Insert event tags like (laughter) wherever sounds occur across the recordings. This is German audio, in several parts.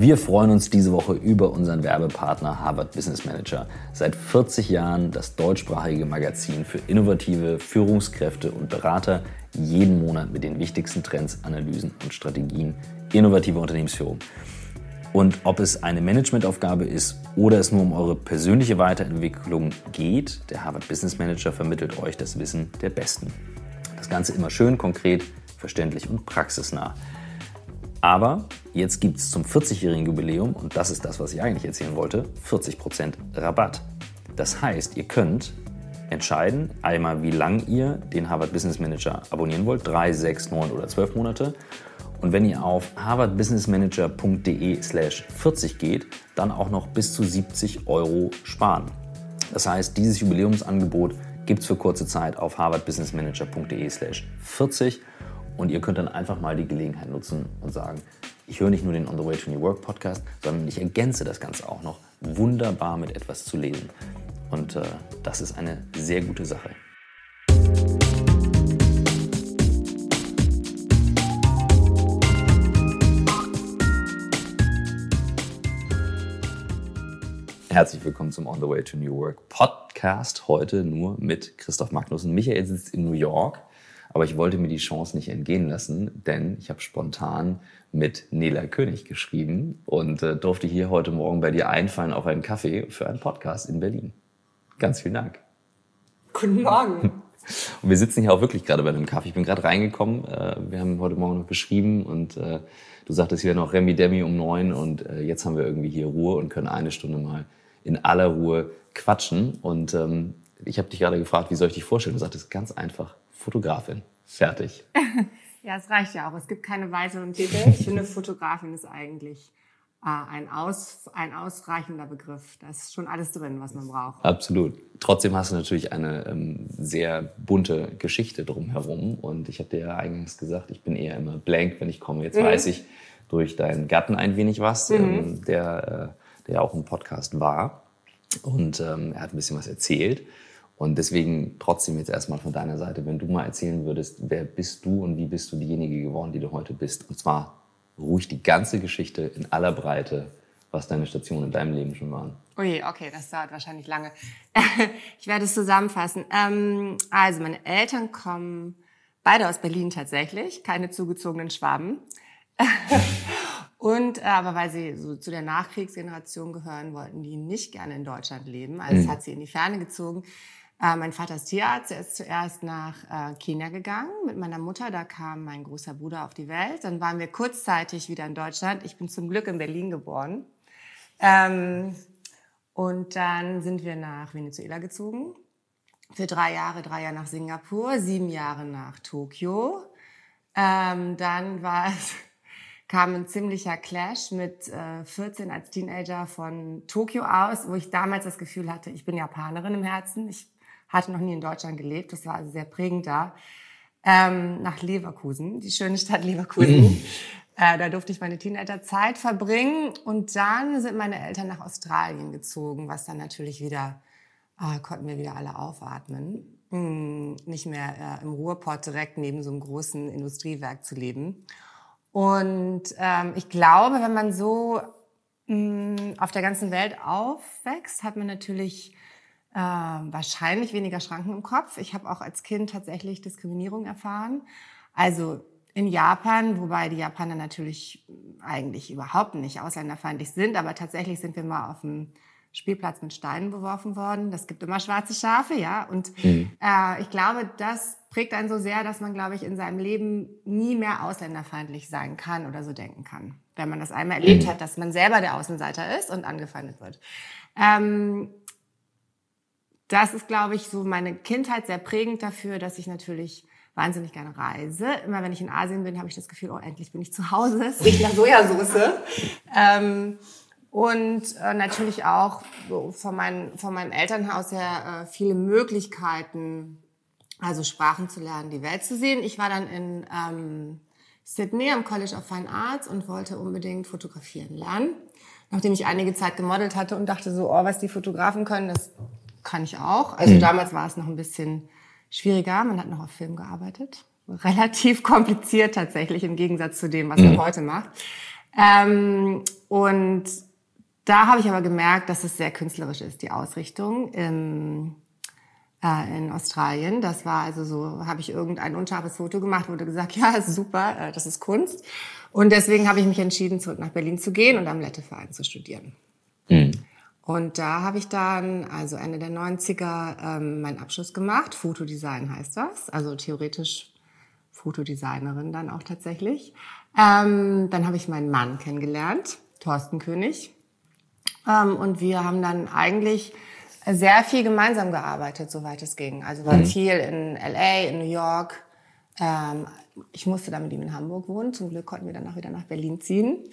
Wir freuen uns diese Woche über unseren Werbepartner Harvard Business Manager. Seit 40 Jahren das deutschsprachige Magazin für innovative Führungskräfte und Berater. Jeden Monat mit den wichtigsten Trends, Analysen und Strategien innovativer Unternehmensführung. Und ob es eine Managementaufgabe ist oder es nur um eure persönliche Weiterentwicklung geht, der Harvard Business Manager vermittelt euch das Wissen der Besten. Das Ganze immer schön, konkret, verständlich und praxisnah. Aber jetzt gibt es zum 40-jährigen Jubiläum, und das ist das, was ich eigentlich erzählen wollte, 40% Rabatt. Das heißt, ihr könnt entscheiden, einmal wie lang ihr den Harvard Business Manager abonnieren wollt, 3, 6, 9 oder 12 Monate. Und wenn ihr auf harvardbusinessmanager.de slash 40 geht, dann auch noch bis zu 70 Euro sparen. Das heißt, dieses Jubiläumsangebot gibt es für kurze Zeit auf harvardbusinessmanager.de slash 40 und ihr könnt dann einfach mal die Gelegenheit nutzen und sagen, ich höre nicht nur den On the Way to New Work Podcast, sondern ich ergänze das Ganze auch noch wunderbar mit etwas zu lesen. Und äh, das ist eine sehr gute Sache. Herzlich willkommen zum On the Way to New Work Podcast. Heute nur mit Christoph Magnussen. Michael sitzt in New York, aber ich wollte mir die Chance nicht entgehen lassen, denn ich habe spontan mit Nela König geschrieben und äh, durfte hier heute Morgen bei dir einfallen auf einen Kaffee für einen Podcast in Berlin. Ganz vielen Dank. Guten Morgen. Und wir sitzen hier auch wirklich gerade bei einem Kaffee. Ich bin gerade reingekommen. Äh, wir haben heute Morgen noch geschrieben und äh, du sagtest hier noch Remi Demi um neun und äh, jetzt haben wir irgendwie hier Ruhe und können eine Stunde mal in aller Ruhe quatschen. Und ähm, ich habe dich gerade gefragt, wie soll ich dich vorstellen? Du sagtest ganz einfach, Fotografin. Fertig. (laughs) ja, es reicht ja auch. Es gibt keine weiteren Titel. Ich finde, Fotografin ist eigentlich äh, ein, aus, ein ausreichender Begriff. Da ist schon alles drin, was man braucht. Absolut. Trotzdem hast du natürlich eine ähm, sehr bunte Geschichte drumherum. Und ich habe dir ja eingangs gesagt, ich bin eher immer blank, wenn ich komme. Jetzt mhm. weiß ich durch deinen Gatten ein wenig was, mhm. ähm, der... Äh, der auch im Podcast war. Und ähm, er hat ein bisschen was erzählt. Und deswegen trotzdem jetzt erstmal von deiner Seite, wenn du mal erzählen würdest, wer bist du und wie bist du diejenige geworden, die du heute bist? Und zwar ruhig die ganze Geschichte in aller Breite, was deine Stationen in deinem Leben schon waren. Ui, okay, das dauert wahrscheinlich lange. (laughs) ich werde es zusammenfassen. Ähm, also meine Eltern kommen beide aus Berlin tatsächlich, keine zugezogenen Schwaben. (laughs) Und äh, aber weil sie so zu der Nachkriegsgeneration gehören, wollten die nicht gerne in Deutschland leben. Also mhm. es hat sie in die Ferne gezogen. Äh, mein Vater ist Tierarzt. Er ist zuerst nach äh, Kenia gegangen mit meiner Mutter. Da kam mein großer Bruder auf die Welt. Dann waren wir kurzzeitig wieder in Deutschland. Ich bin zum Glück in Berlin geboren. Ähm, und dann sind wir nach Venezuela gezogen. Für drei Jahre, drei Jahre nach Singapur, sieben Jahre nach Tokio. Ähm, dann war es (laughs) kam ein ziemlicher Clash mit äh, 14 als Teenager von Tokio aus, wo ich damals das Gefühl hatte, ich bin Japanerin im Herzen. Ich hatte noch nie in Deutschland gelebt, das war also sehr prägend da. Ähm, nach Leverkusen, die schöne Stadt Leverkusen. Mhm. Äh, da durfte ich meine Teenagerzeit verbringen und dann sind meine Eltern nach Australien gezogen, was dann natürlich wieder, äh, konnten wir wieder alle aufatmen. Hm, nicht mehr äh, im Ruhrpott direkt neben so einem großen Industriewerk zu leben. Und ähm, ich glaube, wenn man so mh, mm, auf der ganzen Welt aufwächst, hat man natürlich äh, wahrscheinlich weniger Schranken im Kopf. Ich habe auch als Kind tatsächlich Diskriminierung erfahren. Also in Japan, wobei die Japaner natürlich eigentlich überhaupt nicht ausländerfeindlich sind, aber tatsächlich sind wir mal auf dem Spielplatz mit Steinen beworfen worden. Das gibt immer schwarze Schafe, ja. Und mhm. äh, ich glaube, das prägt einen so sehr, dass man, glaube ich, in seinem Leben nie mehr ausländerfeindlich sein kann oder so denken kann. Wenn man das einmal erlebt hat, dass man selber der Außenseiter ist und angefeindet wird. Ähm, das ist, glaube ich, so meine Kindheit sehr prägend dafür, dass ich natürlich wahnsinnig gerne reise. Immer wenn ich in Asien bin, habe ich das Gefühl, oh, endlich bin ich zu Hause. Es (laughs) riecht nach Sojasauce. ähm, und äh, natürlich auch so von, mein, von meinem Elternhaus her äh, viele Möglichkeiten also Sprachen zu lernen, die Welt zu sehen. Ich war dann in ähm, Sydney am College of Fine Arts und wollte unbedingt fotografieren lernen. Nachdem ich einige Zeit gemodelt hatte und dachte so, oh, was die Fotografen können, das kann ich auch. Also mhm. damals war es noch ein bisschen schwieriger. Man hat noch auf Film gearbeitet. Relativ (laughs) kompliziert tatsächlich im Gegensatz zu dem, was man mhm. heute macht. Ähm, und da habe ich aber gemerkt, dass es sehr künstlerisch ist, die Ausrichtung im, äh, in Australien. Das war also so, habe ich irgendein unscharfes Foto gemacht, wurde gesagt, (laughs) ja, ist super, äh, das ist Kunst. Und deswegen habe ich mich entschieden, zurück nach Berlin zu gehen und am Letteverein zu studieren. Mhm. Und da habe ich dann, also Ende der 90er, ähm, meinen Abschluss gemacht. Fotodesign heißt das. Also theoretisch Fotodesignerin dann auch tatsächlich. Ähm, dann habe ich meinen Mann kennengelernt, Thorsten König. Ähm, und wir haben dann eigentlich sehr viel gemeinsam gearbeitet, soweit es ging. Also war mhm. viel in LA, in New York. Ähm, ich musste dann mit ihm in Hamburg wohnen. Zum Glück konnten wir dann auch wieder nach Berlin ziehen.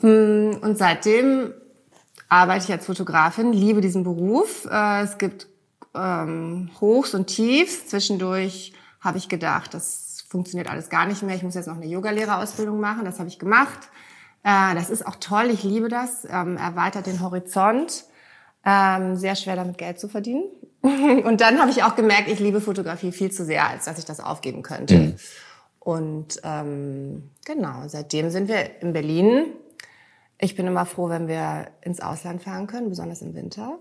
Mm, und seitdem arbeite ich als Fotografin, liebe diesen Beruf. Äh, es gibt ähm, Hochs und Tiefs. Zwischendurch habe ich gedacht, das funktioniert alles gar nicht mehr. Ich muss jetzt noch eine Yogalehrerausbildung machen. Das habe ich gemacht. Äh, das ist auch toll. Ich liebe das. Ähm, erweitert den Horizont. Ähm, sehr schwer damit Geld zu verdienen. (laughs) und dann habe ich auch gemerkt, ich liebe Fotografie viel zu sehr, als dass ich das aufgeben könnte. Mhm. Und ähm, genau, seitdem sind wir in Berlin ich bin immer froh, wenn wir ins Ausland fahren können, besonders im Winter.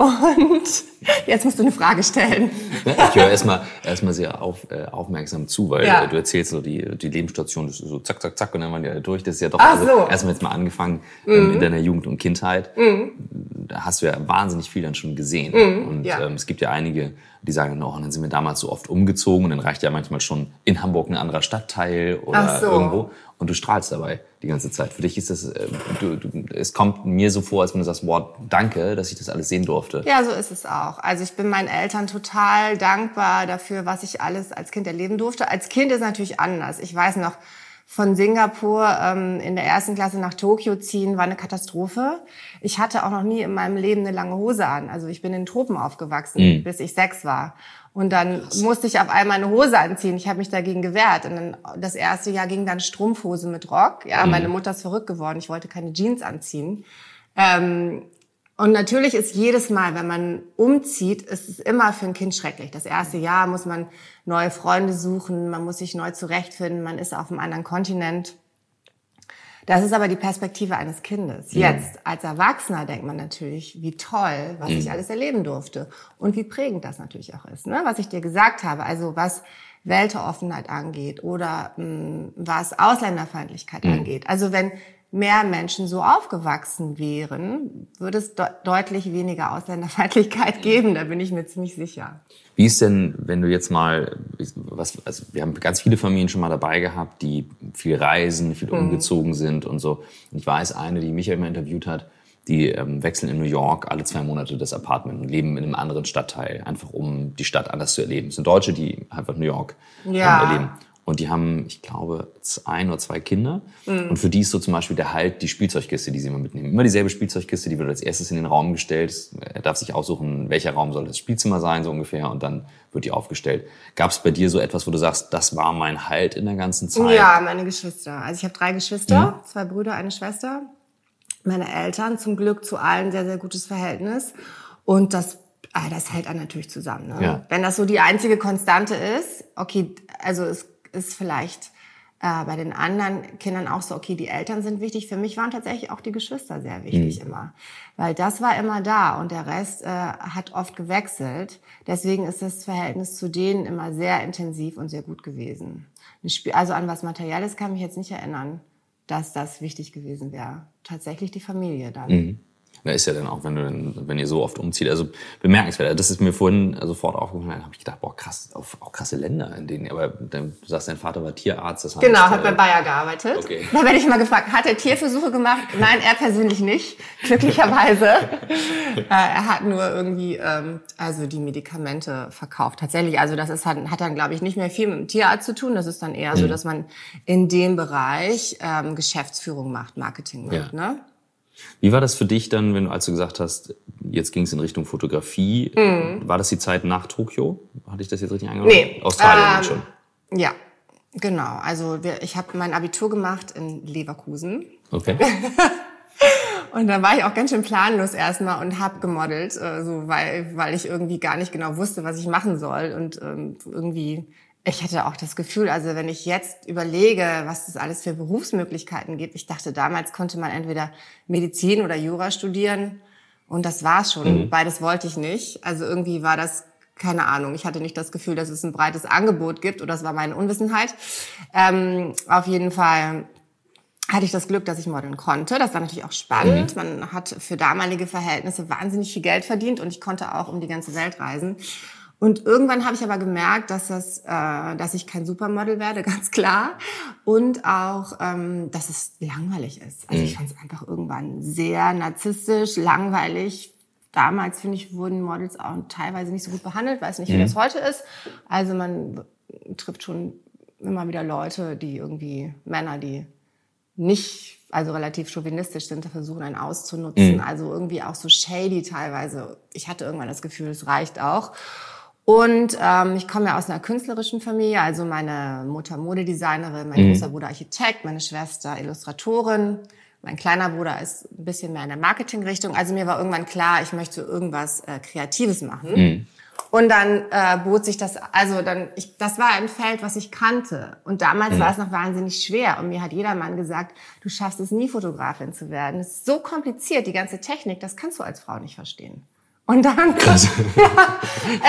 Und (laughs) jetzt musst du eine Frage stellen. Ich höre erstmal erstmal sehr auf, äh, aufmerksam zu, weil ja. du erzählst so die, die Lebensstation, so zack, zack, zack und dann waren die alle durch. Das ist ja doch Ach also, erstmal jetzt mal angefangen ähm, mhm. in deiner Jugend und Kindheit. Mhm. Da hast du ja wahnsinnig viel dann schon gesehen. Mhm. Und ja. ähm, es gibt ja einige, die sagen, oh, dann sind wir damals so oft umgezogen und dann reicht ja manchmal schon in Hamburg ein anderer Stadtteil oder so. irgendwo und du strahlst dabei die ganze Zeit. Für dich ist das, äh, du, du, es kommt mir so vor, als wenn du sagst, wow, danke, dass ich das alles sehen durfte. Ja, so ist es auch. Also ich bin meinen Eltern total dankbar dafür, was ich alles als Kind erleben durfte. Als Kind ist natürlich anders. Ich weiß noch, von Singapur ähm, in der ersten Klasse nach Tokio ziehen war eine Katastrophe. Ich hatte auch noch nie in meinem Leben eine lange Hose an. Also ich bin in Tropen aufgewachsen, mhm. bis ich sechs war. Und dann Krass. musste ich auf einmal eine Hose anziehen. Ich habe mich dagegen gewehrt. Und dann das erste Jahr ging dann Strumpfhose mit Rock. Ja, mhm. meine Mutter ist verrückt geworden. Ich wollte keine Jeans anziehen. Ähm, und natürlich ist jedes Mal, wenn man umzieht, ist es immer für ein Kind schrecklich. Das erste Jahr muss man neue Freunde suchen, man muss sich neu zurechtfinden, man ist auf einem anderen Kontinent. Das ist aber die Perspektive eines Kindes. Mhm. Jetzt als Erwachsener denkt man natürlich, wie toll, was mhm. ich alles erleben durfte und wie prägend das natürlich auch ist. Ne? Was ich dir gesagt habe, also was Weltoffenheit angeht oder mh, hm, was Ausländerfeindlichkeit mhm. angeht. Also wenn mehr Menschen so aufgewachsen wären, würde es de deutlich weniger Ausländerfeindlichkeit geben, da bin ich mir ziemlich sicher. Wie ist denn, wenn du jetzt mal, was, also wir haben ganz viele Familien schon mal dabei gehabt, die viel reisen, viel mhm. umgezogen sind und so. Und ich weiß, eine, die mich ja immer interviewt hat, die ähm, wechseln in New York alle zwei Monate das Apartment und leben in einem anderen Stadtteil, einfach um die Stadt anders zu erleben. Es sind Deutsche, die einfach New York ja. ähm, erleben. Und die haben, ich glaube, ein oder zwei Kinder. Mhm. Und für die ist so zum Beispiel der Halt die Spielzeugkiste, die sie immer mitnehmen. Immer dieselbe Spielzeugkiste, die wird als erstes in den Raum gestellt. Er darf sich aussuchen, welcher Raum soll das Spielzimmer sein, so ungefähr. Und dann wird die aufgestellt. Gab es bei dir so etwas, wo du sagst, das war mein Halt in der ganzen Zeit? Ja, meine Geschwister. Also ich habe drei Geschwister, mhm. zwei Brüder, eine Schwester. Meine Eltern, zum Glück zu allen sehr, sehr gutes Verhältnis. Und das Ah, das hält dann natürlich zusammen. Ne? Ja. Wenn das so die einzige Konstante ist, okay, also es ist vielleicht äh, bei den anderen Kindern auch so, okay, die Eltern sind wichtig. Für mich waren tatsächlich auch die Geschwister sehr wichtig mhm. immer, weil das war immer da und der Rest äh, hat oft gewechselt. Deswegen ist das Verhältnis zu denen immer sehr intensiv und sehr gut gewesen. Also an was Materielles kann mich jetzt nicht erinnern, dass das wichtig gewesen wäre. Tatsächlich die Familie dann. Mhm. Da ist ja dann auch, wenn du wenn ihr so oft umzieht, also bemerkenswert. Das ist mir vorhin sofort aufgefallen. Da habe ich gedacht, boah, krass, auch, auch krasse Länder, in denen. Aber du sagst, dein Vater war Tierarzt. Das heißt, genau, hat bei Bayer gearbeitet. Okay. Da werde ich mal gefragt, hat er Tierversuche gemacht? Nein, er persönlich nicht. Glücklicherweise. (laughs) Äh, er hat nur irgendwie ähm, also die Medikamente verkauft. Tatsächlich, also das ist hat, hat dann glaube ich nicht mehr viel mit dem Tierarzt zu tun. Das ist dann eher mhm. so, dass man in dem Bereich ähm, Geschäftsführung macht, Marketing macht. Ja. Ne? Wie war das für dich dann, wenn du, als du gesagt hast, jetzt ging es in Richtung Fotografie? Mhm. War das die Zeit nach Tokio? Hatte ich das jetzt richtig angehört? Nee. Australien ähm, schon. Ja, genau. Also ich habe mein Abitur gemacht in Leverkusen. Okay. (laughs) und da war ich auch ganz schön planlos erstmal und habe gemodelt, äh, so weil weil ich irgendwie gar nicht genau wusste, was ich machen soll und ähm, irgendwie Ich hatte auch das Gefühl, also wenn ich jetzt überlege, was es alles für Berufsmöglichkeiten gibt, ich dachte, damals konnte man entweder Medizin oder Jura studieren und das war's schon. Mhm. Beides wollte ich nicht. Also irgendwie war das keine Ahnung. Ich hatte nicht das Gefühl, dass es ein breites Angebot gibt oder das war meine Unwissenheit. Ähm, auf jeden Fall hatte ich das Glück, dass ich modeln konnte. Das war natürlich auch spannend. Mhm. Man hat für damalige Verhältnisse wahnsinnig viel Geld verdient und ich konnte auch um die ganze Welt reisen. Und irgendwann habe ich aber gemerkt, dass das, äh, dass ich kein Supermodel werde, (laughs) ganz klar, und auch, ähm, dass es langweilig ist. Also mhm. ich fand es einfach irgendwann sehr narzisstisch, langweilig. Damals finde ich wurden Models auch teilweise nicht so gut behandelt, weiß nicht, wie mhm. das heute ist. Also man trifft schon immer wieder Leute, die irgendwie Männer, die nicht also relativ chauvinistisch sind, versuchen einen auszunutzen. Mhm. Also irgendwie auch so shady teilweise. Ich hatte irgendwann das Gefühl, es reicht auch. Und ähm, ich komme ja aus einer künstlerischen Familie, also meine Mutter Modedesignerin, mein mhm. großer Bruder Architekt, meine Schwester Illustratorin, mein kleiner Bruder ist ein bisschen mehr in der Marketingrichtung. Also mir war irgendwann klar, ich möchte irgendwas äh, Kreatives machen. Mhm. Und dann äh, bot sich das, also dann, ich, das war ein Feld, was ich kannte. Und damals mhm. war es noch wahnsinnig schwer. Und mir hat jeder Mann gesagt, du schaffst es nie, Fotografin zu werden. Es ist so kompliziert, die ganze Technik, das kannst du als Frau nicht verstehen. Und dann, (laughs) Krass. (laughs) ja,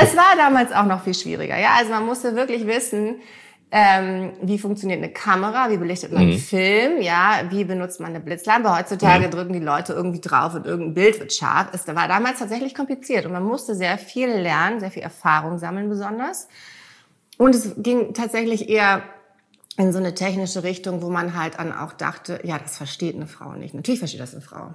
es war damals auch noch viel schwieriger. Ja, also man musste wirklich wissen, ähm, wie funktioniert eine Kamera, wie belichtet man mhm. einen Film, ja, wie benutzt man eine Blitzlampe. Heutzutage mhm. drücken die Leute irgendwie drauf und irgendein Bild wird scharf. Es war damals tatsächlich kompliziert und man musste sehr viel lernen, sehr viel Erfahrung sammeln besonders. Und es ging tatsächlich eher in so eine technische Richtung, wo man halt dann auch dachte, ja, das versteht eine Frau nicht. Natürlich versteht das eine Frau.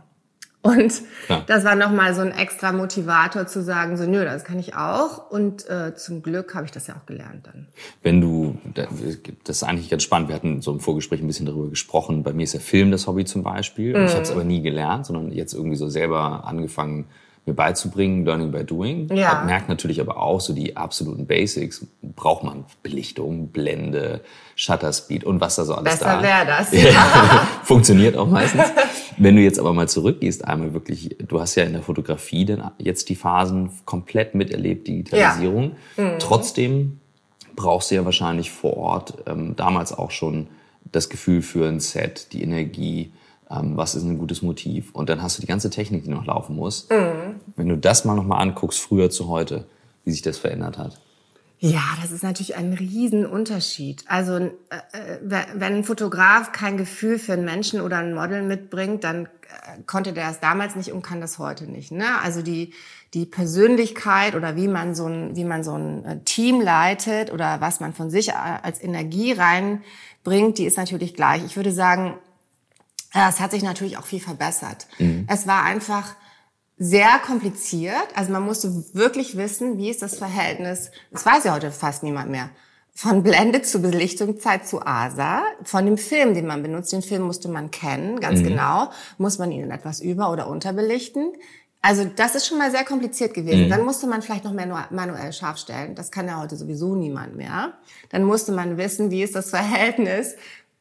Und ja. das war nochmal so ein extra Motivator zu sagen, so nö, das kann ich auch. Und äh, zum Glück habe ich das ja auch gelernt dann. Wenn du, das ist eigentlich ganz spannend, wir hatten so im Vorgespräch ein bisschen darüber gesprochen. Bei mir ist der Film das Hobby zum Beispiel. Und mhm. ich habe es aber nie gelernt, sondern jetzt irgendwie so selber angefangen, mir beizubringen, Learning by Doing. Ja. Merkt natürlich aber auch so die absoluten Basics. Braucht man Belichtung, Blende, Shutter Speed und was da so alles Besser da. wäre das. Ja. (laughs) Funktioniert auch meistens. Wenn du jetzt aber mal zurückgehst, einmal wirklich, du hast ja in der Fotografie dann jetzt die Phasen komplett miterlebt, Digitalisierung. Ja. Mhm. Trotzdem brauchst du ja wahrscheinlich vor Ort ähm, damals auch schon das Gefühl für ein Set, die Energie, ähm, was ist ein gutes Motiv. Und dann hast du die ganze Technik, die noch laufen muss. Mhm. Wenn du das mal nochmal anguckst, früher zu heute, wie sich das verändert hat. Ja, das ist natürlich ein Riesenunterschied. Also äh, äh wenn ein Fotograf kein Gefühl für einen Menschen oder ein Model mitbringt, dann äh, konnte der es damals nicht und kann das heute nicht. Ne? Also die die Persönlichkeit oder wie man so ein wie man so ein Team leitet oder was man von sich als Energie reinbringt, die ist natürlich gleich. Ich würde sagen, es hat sich natürlich auch viel verbessert. Mhm. Es war einfach sehr kompliziert. Also man musste wirklich wissen, wie ist das Verhältnis, das weiß ja heute fast niemand mehr, von Blende zu Belichtungszeit zu ASA, von dem Film, den man benutzt. Den Film musste man kennen, ganz mhm. genau. Muss man ihn etwas über- oder unterbelichten? Also das ist schon mal sehr kompliziert gewesen. Mhm. Dann musste man vielleicht noch mehr manuell scharf stellen. Das kann ja heute sowieso niemand mehr. Dann musste man wissen, wie ist das Verhältnis,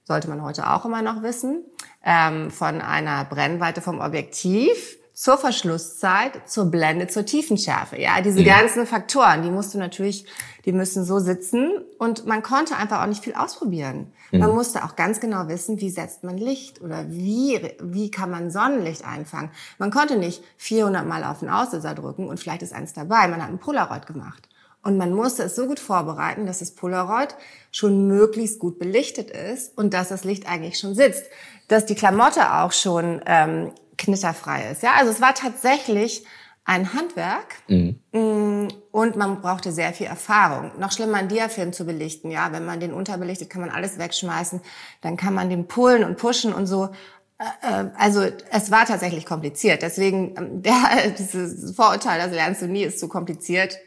sollte man heute auch immer noch wissen, ähm, von einer Brennweite vom Objektiv zur Verschlusszeit, zur Blende, zur Tiefenschärfe. Ja, diese mhm. ganzen Faktoren, die musst du natürlich, die müssen so sitzen und man konnte einfach auch nicht viel ausprobieren. Mhm. Man musste auch ganz genau wissen, wie setzt man Licht oder wie, wie kann man Sonnenlicht einfangen. Man konnte nicht 400 Mal auf den Auslöser drücken und vielleicht ist eins dabei. Man hat ein Polaroid gemacht. Und man musste es so gut vorbereiten, dass das Polaroid schon möglichst gut belichtet ist und dass das Licht eigentlich schon sitzt. Dass die Klamotte auch schon ähm, knitterfrei ist. Ja, also es war tatsächlich ein Handwerk mhm. Mm, und man brauchte sehr viel Erfahrung. Noch schlimmer, einen Diafilm zu belichten. Ja, wenn man den unterbelichtet, kann man alles wegschmeißen. Dann kann man den pullen und pushen und so. Äh, äh, also es war tatsächlich kompliziert. Deswegen ähm, (laughs) der, dieses Vorurteil, das lernst du nie, ist zu kompliziert.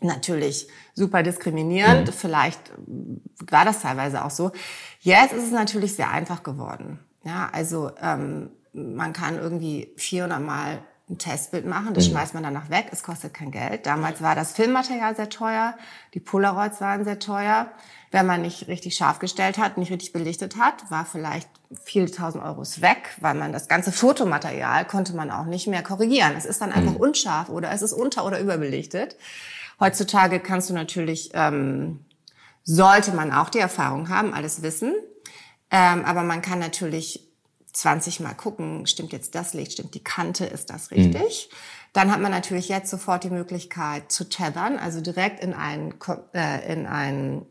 Natürlich super diskriminierend. Mhm. Vielleicht war das teilweise auch so. Jetzt ist es natürlich sehr einfach geworden. Ja, also ähm, man kann irgendwie 400 Mal ein Testbild machen, das mhm. schmeißt man danach weg, es kostet kein Geld. Damals war das Filmmaterial sehr teuer, die Polaroids waren sehr teuer. Wenn man nicht richtig scharf gestellt hat, nicht richtig belichtet hat, war vielleicht viele tausend Euros weg, weil man das ganze Fotomaterial konnte man auch nicht mehr korrigieren. Es ist dann einfach mhm. unscharf oder es ist unter- oder überbelichtet. Heutzutage kannst du natürlich ähm, sollte man auch die Erfahrung haben, alles wissen. Ähm, aber man kann natürlich 20 Mal gucken, stimmt jetzt das Licht, stimmt die Kante, ist das richtig? Mhm. Dann hat man natürlich jetzt sofort die Möglichkeit zu tethern, also direkt in ein, äh, in ein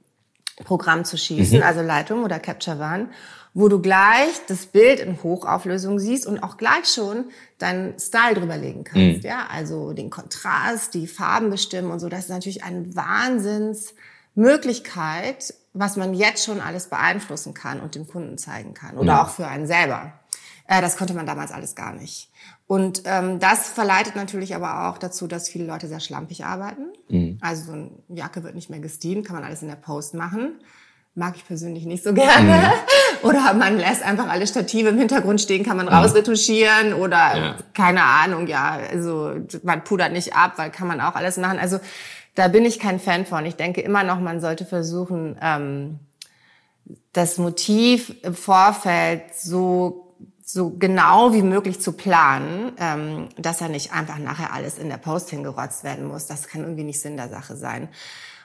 Programm zu schießen, mhm. also Leitung oder Capture One, wo du gleich das Bild in Hochauflösung siehst und auch gleich schon deinen Style drüberlegen kannst. Mhm. Ja, also den Kontrast, die Farben bestimmen und so. Das ist natürlich eine Wahnsinnsmöglichkeit, was man jetzt schon alles beeinflussen kann und dem Kunden zeigen kann oder ja. auch für einen selber. Äh, das konnte man damals alles gar nicht. Und ähm, das verleitet natürlich aber auch dazu, dass viele Leute sehr schlampig arbeiten. Mhm. Also so eine Jacke wird nicht mehr gesteamt, kann man alles in der Post machen. Mag ich persönlich nicht so gerne. Mhm. (laughs) Oder man lässt einfach alle Stative im Hintergrund stehen, kann man mhm. rausretuschieren oder ja. keine Ahnung, ja, also man pudert nicht ab, weil kann man auch alles machen. Also da bin ich kein Fan von. Ich denke immer noch, man sollte versuchen, ähm, das Motiv im Vorfeld so so genau wie möglich zu planen, ähm, dass er nicht einfach nachher alles in der Post hingerotzt werden muss. Das kann irgendwie nicht Sinn der Sache sein.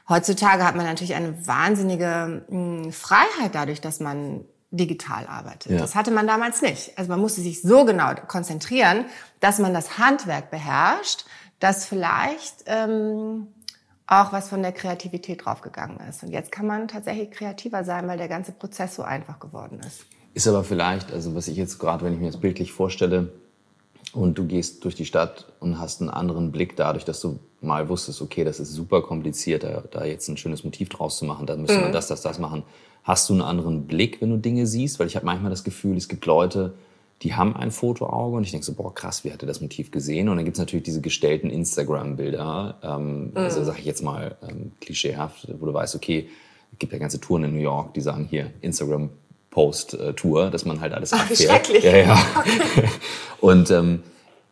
Heutzutage hat man natürlich eine wahnsinnige mh, hm, Freiheit dadurch, dass man digital arbeitet. Ja. Das hatte man damals nicht. Also man musste sich so genau konzentrieren, dass man das Handwerk beherrscht, dass vielleicht ähm, auch was von der Kreativität draufgegangen ist. Und jetzt kann man tatsächlich kreativer sein, weil der ganze Prozess so einfach geworden ist. Ist aber vielleicht, also was ich jetzt gerade, wenn ich mir das bildlich vorstelle, und du gehst durch die Stadt und hast einen anderen Blick dadurch, dass du mal wusstest, okay, das ist super kompliziert, da, da jetzt ein schönes Motiv draus zu machen, da müssen wir mhm. das, das, das machen. Hast du einen anderen Blick, wenn du Dinge siehst? Weil ich habe manchmal das Gefühl, es gibt Leute, die haben ein Fotoauge und ich denke so, boah, krass, wie hat er das Motiv gesehen? Und dann gibt es natürlich diese gestellten Instagram-Bilder, ähm, mhm. also sage ich jetzt mal ähm, klischeehaft, wo du weißt, okay, es gibt ja ganze Touren in New York, die sagen hier, Instagram Post-Tour, dass man halt alles Ach, abfährt. Schrecklich. Ja, ja. Okay. (laughs) Und ähm,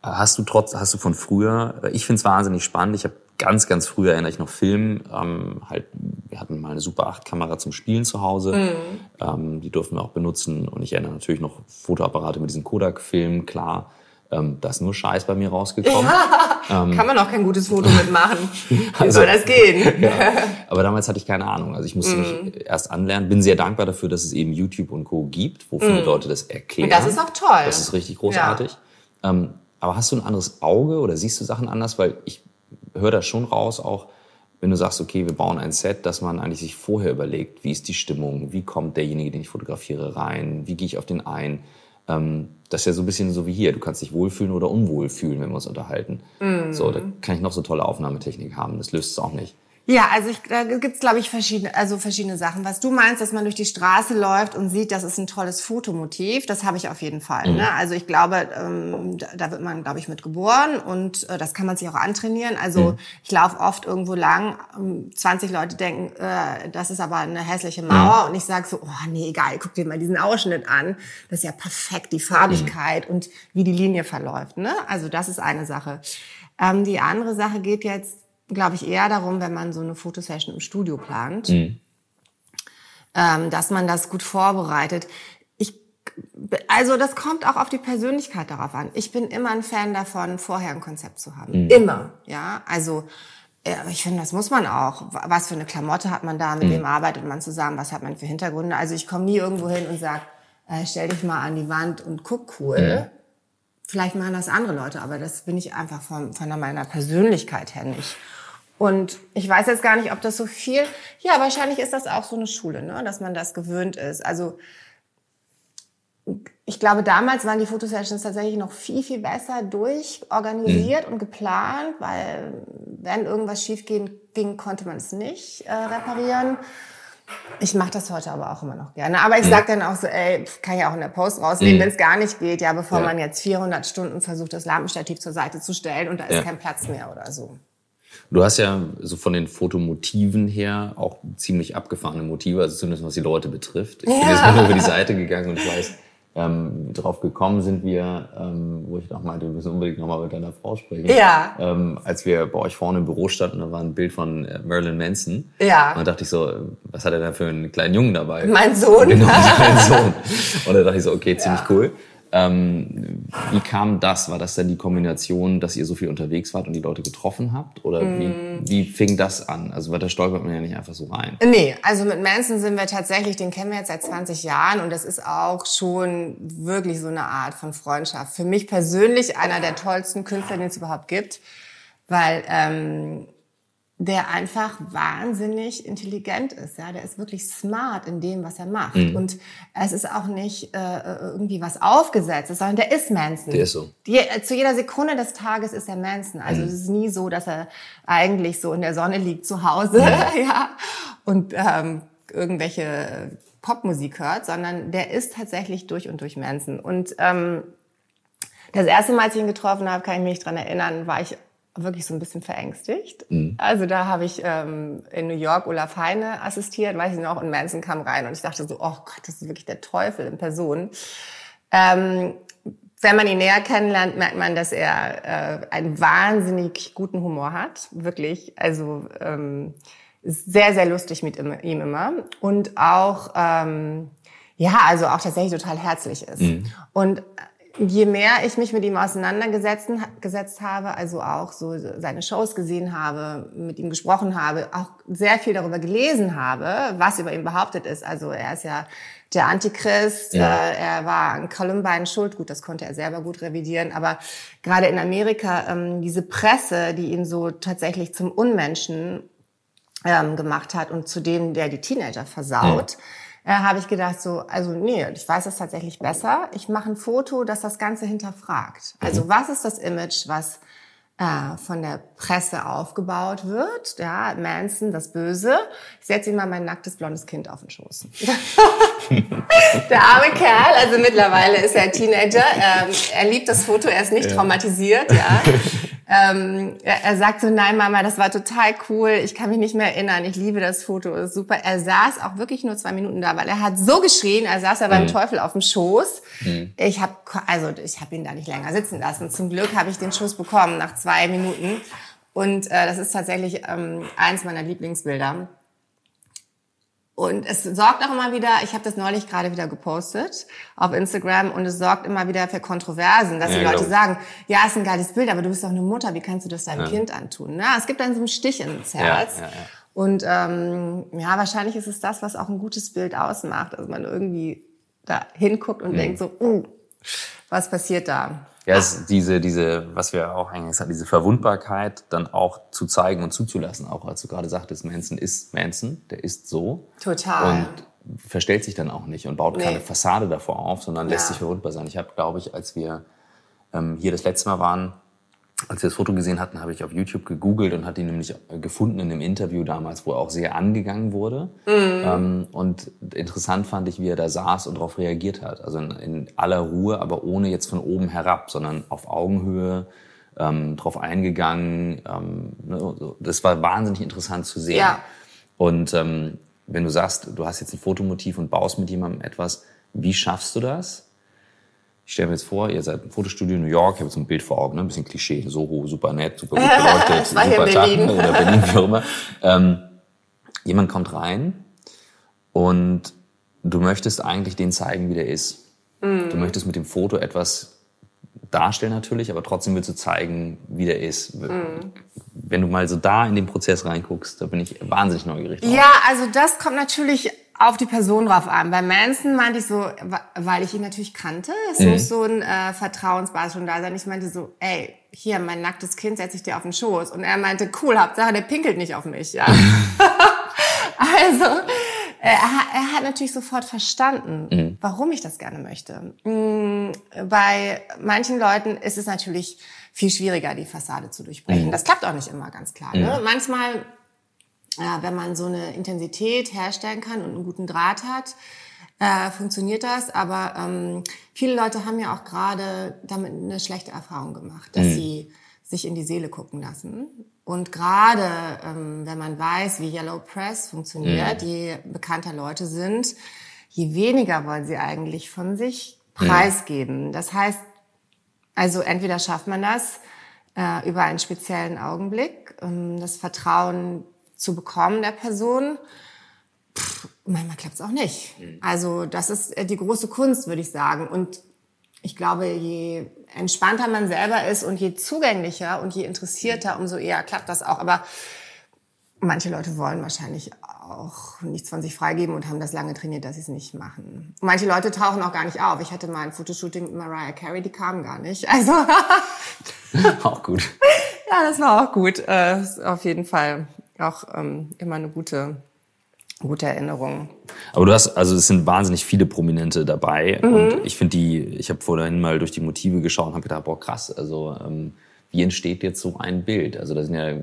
hast du trotz, hast du von früher, ich finde es wahnsinnig spannend, ich habe ganz, ganz früher erinnere ich noch Film, ähm, halt, wir hatten mal eine Super 8 Kamera zum Spielen zu Hause, mhm. ähm, die durften wir auch benutzen und ich erinnere natürlich noch Fotoapparate mit diesen Kodak-Filmen, klar. Ähm, da ist nur Scheiß bei mir rausgekommen. Ja, (laughs) ähm, kann man auch kein gutes Foto mitmachen. (laughs) Wie also, soll das gehen? (laughs) ja, aber damals hatte ich keine Ahnung. Also ich musste mm. mich erst anlernen. Bin sehr dankbar dafür, dass es eben YouTube und Co. gibt, wo viele mm. Leute das erklären. Und das ist auch toll. Das ist richtig großartig. Ja. Ähm, aber hast du ein anderes Auge oder siehst du Sachen anders? Weil ich höre da schon raus, auch wenn du sagst, okay, wir bauen ein Set, dass man eigentlich sich vorher überlegt, wie ist die Stimmung, wie kommt derjenige, den ich fotografiere, rein, wie gehe ich auf den ein ähm, das ist ja so ein bisschen so wie hier. Du kannst dich wohlfühlen oder unwohl fühlen, wenn wir uns unterhalten. Mm. So, da kann ich noch so tolle Aufnahmetechnik haben. Das löst es auch nicht. Ja, also ich, da gibt's glaube ich verschiedene, also verschiedene Sachen. Was du meinst, dass man durch die Straße läuft und sieht, das ist ein tolles Fotomotiv, das habe ich auf jeden Fall. Mhm. Ne? Also ich glaube, ähm, da wird man, glaube ich, mit geboren und äh, das kann man sich auch antrainieren. Also mhm. ich laufe oft irgendwo lang, ähm, 20 Leute denken, äh, das ist aber eine hässliche Mauer mhm. und ich sage so, oh nee, egal, guck dir mal diesen Ausschnitt an. Das ist ja perfekt, die Farbigkeit und wie die Linie verläuft. Ne? Also das ist eine Sache. Ähm, die andere Sache geht jetzt glaube ich, eher darum, wenn man so eine Fotosession im Studio plant, mhm. ähm, dass man das gut vorbereitet. Ich, also das kommt auch auf die Persönlichkeit darauf an. Ich bin immer ein Fan davon, vorher ein Konzept zu haben. Mhm. Immer, ja. Also ich finde, das muss man auch. Was für eine Klamotte hat man da? Mit mhm. wem arbeitet man zusammen? Was hat man für Hintergründe? Also ich komme nie irgendwo hin und sag, äh, stell dich mal an die Wand und guck cool. Vielleicht machen das andere Leute, aber das bin ich einfach von, von meiner Persönlichkeit her nicht. Und ich weiß jetzt gar nicht, ob das so viel. Ja, wahrscheinlich ist das auch so eine Schule, ne? dass man das gewöhnt ist. Also ich glaube, damals waren die Fotosessions tatsächlich noch viel, viel besser durchorganisiert mhm. und geplant, weil wenn irgendwas schief ging, ging konnte man es nicht äh, reparieren. Ich mache das heute aber auch immer noch gerne. Aber ich mhm. sag dann auch so, ey, kann ja auch in der Post rausnehmen, mhm. wenn es gar nicht geht, ja, bevor ja. man jetzt 400 Stunden versucht, das Lampenstativ zur Seite zu stellen und da ist ja. kein Platz mehr oder so. Du hast ja so von den Fotomotiven her auch ziemlich abgefahrene Motive, also zumindest was die Leute betrifft. Ich ja. bin jetzt mal über die Seite gegangen und ich weiß, ähm, drauf gekommen sind wir, ähm, wo ich noch meinte, wir müssen unbedingt nochmal mit deiner Frau sprechen. Ja. Ähm, als wir bei euch vorne im Büro standen, da war ein Bild von äh, Marilyn Manson. Ja. Und dann dachte ich so, was hat er da für einen kleinen Jungen dabei? Mein Sohn. Genau, (laughs) mein Sohn. Und da dachte ich so, okay, ziemlich ja. cool. Ähm, wie kam das? War das dann die Kombination, dass ihr so viel unterwegs wart und die Leute getroffen habt? Oder mm. wie, wie fing das an? Also, weil da stolpert man ja nicht einfach so rein. Nee, also mit Manson sind wir tatsächlich, den kennen wir jetzt seit 20 Jahren und das ist auch schon wirklich so eine Art von Freundschaft. Für mich persönlich einer der tollsten Künstler, den es überhaupt gibt, weil ähm, der einfach wahnsinnig intelligent ist. Ja, der ist wirklich smart in dem, was er macht. Mhm. Und es ist auch nicht äh, irgendwie was aufgesetzt, sondern der ist Manson. Der ist so. Die, äh, zu jeder Sekunde des Tages ist er Manson. Also mhm. es ist nie so, dass er eigentlich so in der Sonne liegt zu Hause, mhm. (laughs) ja, und ähm, irgendwelche Popmusik hört, sondern der ist tatsächlich durch und durch Manson. Und ähm, das erste Mal, als ich ihn getroffen habe, kann ich mich dran erinnern, war ich wirklich so ein bisschen verängstigt. Mhm. Also da habe ich ähm, in New York Olaf Heine assistiert, weiß ich noch, und Manson kam rein und ich dachte so, oh Gott, das ist wirklich der Teufel in Person. Ähm, wenn man ihn näher kennenlernt, merkt man, dass er äh, einen wahnsinnig guten Humor hat, wirklich. Also ähm, ist sehr, sehr lustig mit ihm, immer und auch ähm, ja, also auch tatsächlich total herzlich ist. Mhm. Und je mehr ich mich mit ihm auseinandergesetzt gesetzt habe, also auch so seine Shows gesehen habe, mit ihm gesprochen habe, auch sehr viel darüber gelesen habe, was über ihn behauptet ist. Also er ist ja der Antichrist, ja. äh, er war an Columbine schuld, gut, das konnte er selber gut revidieren, aber gerade in Amerika ähm, diese Presse, die ihn so tatsächlich zum Unmenschen ähm, gemacht hat und zu dem, der die Teenager versaut. Ja äh, habe ich gedacht so, also nee, ich weiß es tatsächlich besser. Ich mache ein Foto, das das Ganze hinterfragt. Also mhm. was ist das Image, was äh, von der Presse aufgebaut wird. Ja, Manson, das Böse. Ich setze ihm mal mein nacktes blondes Kind auf den Schoß. (laughs) der arme Kerl, also mittlerweile ist er Teenager. Ähm, er liebt das Foto, er ist nicht ja. traumatisiert. Ja. (laughs) Ähm, er, sagt so, nein Mama, das war total cool, ich kann mich nicht mehr erinnern, ich liebe das Foto, ist super. Er saß auch wirklich nur zwei Minuten da, weil er hat so geschrien, er saß ja beim mhm. Teufel auf dem Schoß. Mhm. Ich habe also ich habe ihn da nicht länger sitzen lassen. Zum Glück habe ich den Schuss bekommen nach zwei Minuten. Und äh, das ist tatsächlich ähm, eins meiner Lieblingsbilder. Und es sorgt auch immer wieder, ich habe das neulich gerade wieder gepostet auf Instagram und es sorgt immer wieder für Kontroversen, dass ja, die Leute genau. sagen, ja, ist ein geiles Bild, aber du bist doch eine Mutter, wie kannst du das deinem ja. Kind antun? Na, es gibt dann so einen Stich ins Herz. Ja, und ähm, ja, wahrscheinlich ist es das, was auch ein gutes Bild ausmacht, dass man irgendwie da hinguckt und mhm. denkt so, uh, was passiert da? Ja, ist diese, diese, was wir auch eigentlich gesagt diese Verwundbarkeit dann auch zu zeigen und zuzulassen. Auch als du gerade sagtest, Manson ist Manson, der ist so. Total. Und verstellt sich dann auch nicht und baut nee. keine Fassade davor auf, sondern lässt ja. sich verwundbar sein. Ich habe, glaube ich, als wir ähm, hier das letzte Mal waren, als wir das Foto gesehen hatten, habe ich auf YouTube gegoogelt und hatte ihn nämlich äh, gefunden in einem Interview damals, wo er auch sehr angegangen wurde. Mhm. Ähm, und interessant fand ich, wie er da saß und darauf reagiert hat. Also in, in, aller Ruhe, aber ohne jetzt von oben herab, sondern auf Augenhöhe, ähm, drauf eingegangen. Ähm, ne, das war wahnsinnig interessant zu sehen. Ja. Und ähm, wenn du sagst, du hast jetzt ein Fotomotiv und baust mit jemandem etwas, wie schaffst du das? Ich stelle mir jetzt vor, ihr seid im Fotostudio in New York, ich habe jetzt ein Bild vor Augen, ne? ein bisschen Klischee, Soho, super nett, super gut beleuchtet, (laughs) super Tag oder Berlin, wie (laughs) auch immer. Ähm, jemand kommt rein und du möchtest eigentlich den zeigen, wie der ist. Mm. Du möchtest mit dem Foto etwas darstellen natürlich, aber trotzdem willst du zeigen, wie der ist. Mm. Wenn du mal so da in den Prozess reinguckst, da bin ich wahnsinnig neugierig drauf. Ja, also das kommt natürlich auf die Person drauf an. Bei Manson meinte ich so, weil ich ihn natürlich kannte, es mhm. muss so ein äh, Vertrauensbasis schon da sein. Ich meinte so, ey, hier, mein nacktes Kind setze ich dir auf den Schoß. Und er meinte, cool, Hauptsache, der pinkelt nicht auf mich, ja. (laughs) also, er, er, hat natürlich sofort verstanden, mhm. warum ich das gerne möchte. Mhm, bei manchen Leuten ist es natürlich viel schwieriger, die Fassade zu durchbrechen. Mhm. Das klappt auch nicht immer ganz klar. Ne? Mhm. Manchmal ja, wenn man so eine Intensität herstellen kann und einen guten Draht hat, äh, funktioniert das. Aber ähm, viele Leute haben ja auch gerade damit eine schlechte Erfahrung gemacht, dass mhm. sie sich in die Seele gucken lassen. Und gerade ähm, wenn man weiß, wie Yellow Press funktioniert, mhm. je bekannter Leute sind, je weniger wollen sie eigentlich von sich mhm. preisgeben. Mhm. Das heißt, also entweder schafft man das äh, über einen speziellen Augenblick, ähm, das Vertrauen zu bekommen der Person. Pff, manchmal klappt es auch nicht. Mhm. Also das ist äh, die große Kunst, würde ich sagen. Und ich glaube, je entspannter man selber ist und je zugänglicher und je interessierter, umso eher klappt das auch. Aber manche Leute wollen wahrscheinlich auch nichts von sich freigeben und haben das lange trainiert, dass sie es nicht machen. Manche Leute tauchen auch gar nicht auf. Ich hatte mal ein Fotoshooting mit Mariah Carey, die kamen gar nicht. (laughs) Also (laughs) auch gut. Ja, das war auch gut. Äh, auf jeden Fall auch ähm, immer eine gute gute Erinnerung. Aber du hast, also es sind wahnsinnig viele Prominente dabei mhm. und ich finde die, ich habe vorhin mal durch die Motive geschaut und habe gedacht, boah krass, also ähm, wie entsteht jetzt so ein Bild? Also da sind ja,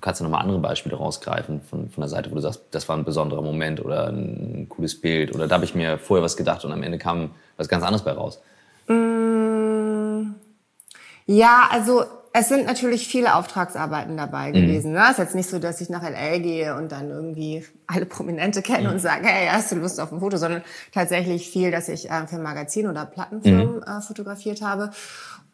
kannst du nochmal andere Beispiele rausgreifen von, von der Seite, wo du sagst, das war ein besonderer Moment oder ein cooles Bild oder da habe ich mir vorher was gedacht und am Ende kam was ganz anderes bei raus. Mm, ja, also es sind natürlich viele Auftragsarbeiten dabei mhm. gewesen. Ne? Es ist jetzt nicht so, dass ich nach LA gehe und dann irgendwie alle Prominente kenne mhm. und sage, hey, hast du Lust auf ein Foto, sondern tatsächlich viel, dass ich äh, für Magazin oder Plattenfirmen mhm. äh, fotografiert habe.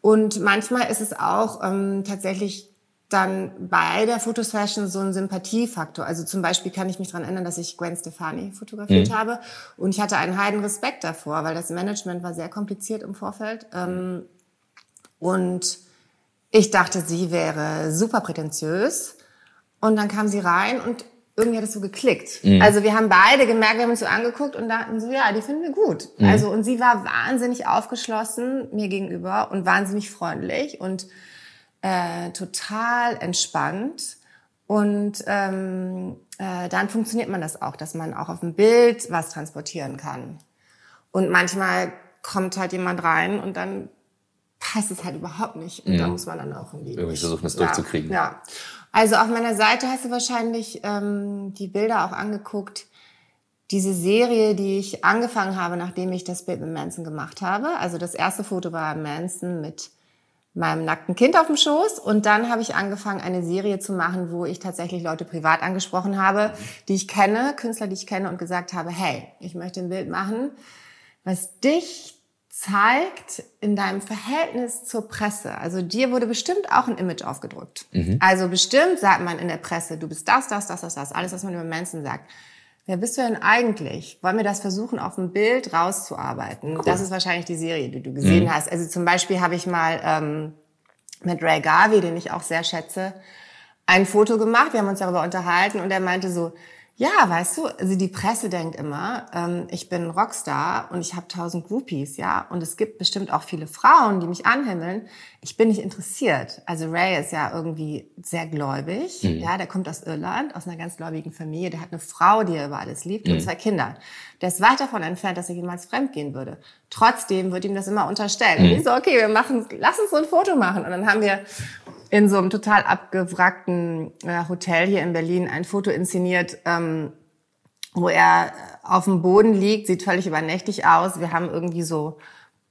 Und manchmal ist es auch ähm, tatsächlich dann bei der Fotosession so ein Sympathiefaktor. Also zum Beispiel kann ich mich daran erinnern, dass ich Gwen Stefani fotografiert mhm. habe und ich hatte einen heiden Respekt davor, weil das Management war sehr kompliziert im Vorfeld. Ähm, und ich dachte, sie wäre super prätentiös. Und dann kam sie rein und irgendwie hat es so geklickt. Mhm. Also wir haben beide gemerkt, wir haben uns so angeguckt und dachten so, ja, die finden wir gut. Mhm. Also und sie war wahnsinnig aufgeschlossen mir gegenüber und wahnsinnig freundlich und äh, total entspannt. Und ähm, äh, dann funktioniert man das auch, dass man auch auf dem Bild was transportieren kann. Und manchmal kommt halt jemand rein und dann passt es halt überhaupt nicht. Und ja. da muss man dann auch irgendwie. Irgendwie versuchen, das ja. durchzukriegen. Ja. Also auf meiner Seite hast du wahrscheinlich ähm, die Bilder auch angeguckt. Diese Serie, die ich angefangen habe, nachdem ich das Bild mit Manson gemacht habe. Also das erste Foto war Manson mit meinem nackten Kind auf dem Schoß. Und dann habe ich angefangen, eine Serie zu machen, wo ich tatsächlich Leute privat angesprochen habe, die ich kenne, Künstler, die ich kenne und gesagt habe, hey, ich möchte ein Bild machen, was dich zeigt in deinem Verhältnis zur Presse. Also dir wurde bestimmt auch ein Image aufgedrückt. Mhm. Also bestimmt sagt man in der Presse, du bist das, das, das, das, das, alles, was man über Manson sagt. Wer bist du denn eigentlich? Wollen wir das versuchen, auf dem Bild rauszuarbeiten? Cool. Das ist wahrscheinlich die Serie, die du gesehen mhm. hast. Also zum Beispiel habe ich mal ähm, mit Ray Garvey, den ich auch sehr schätze, ein Foto gemacht. Wir haben uns darüber unterhalten und er meinte so, ja, weißt du, also die Presse denkt immer, ähm, ich bin Rockstar und ich habe tausend Groupies, ja, und es gibt bestimmt auch viele Frauen, die mich anhimmeln. Ich bin nicht interessiert. Also Ray ist ja irgendwie sehr gläubig, mhm. ja, der kommt aus Irland, aus einer ganz gläubigen Familie, der hat eine Frau, die er über alles liebt mhm. und zwei Kinder. Der ist weit davon entfernt, dass er jemals fremdgehen würde. Trotzdem wird ihm das immer unterstellt. Mhm. Und ich so, okay, wir machen, lass uns so ein Foto machen. Und dann haben wir in so einem total abgewrackten äh, Hotel hier in Berlin ein Foto inszeniert, ähm, wo er auf dem Boden liegt, sieht völlig übernächtig aus. Wir haben irgendwie so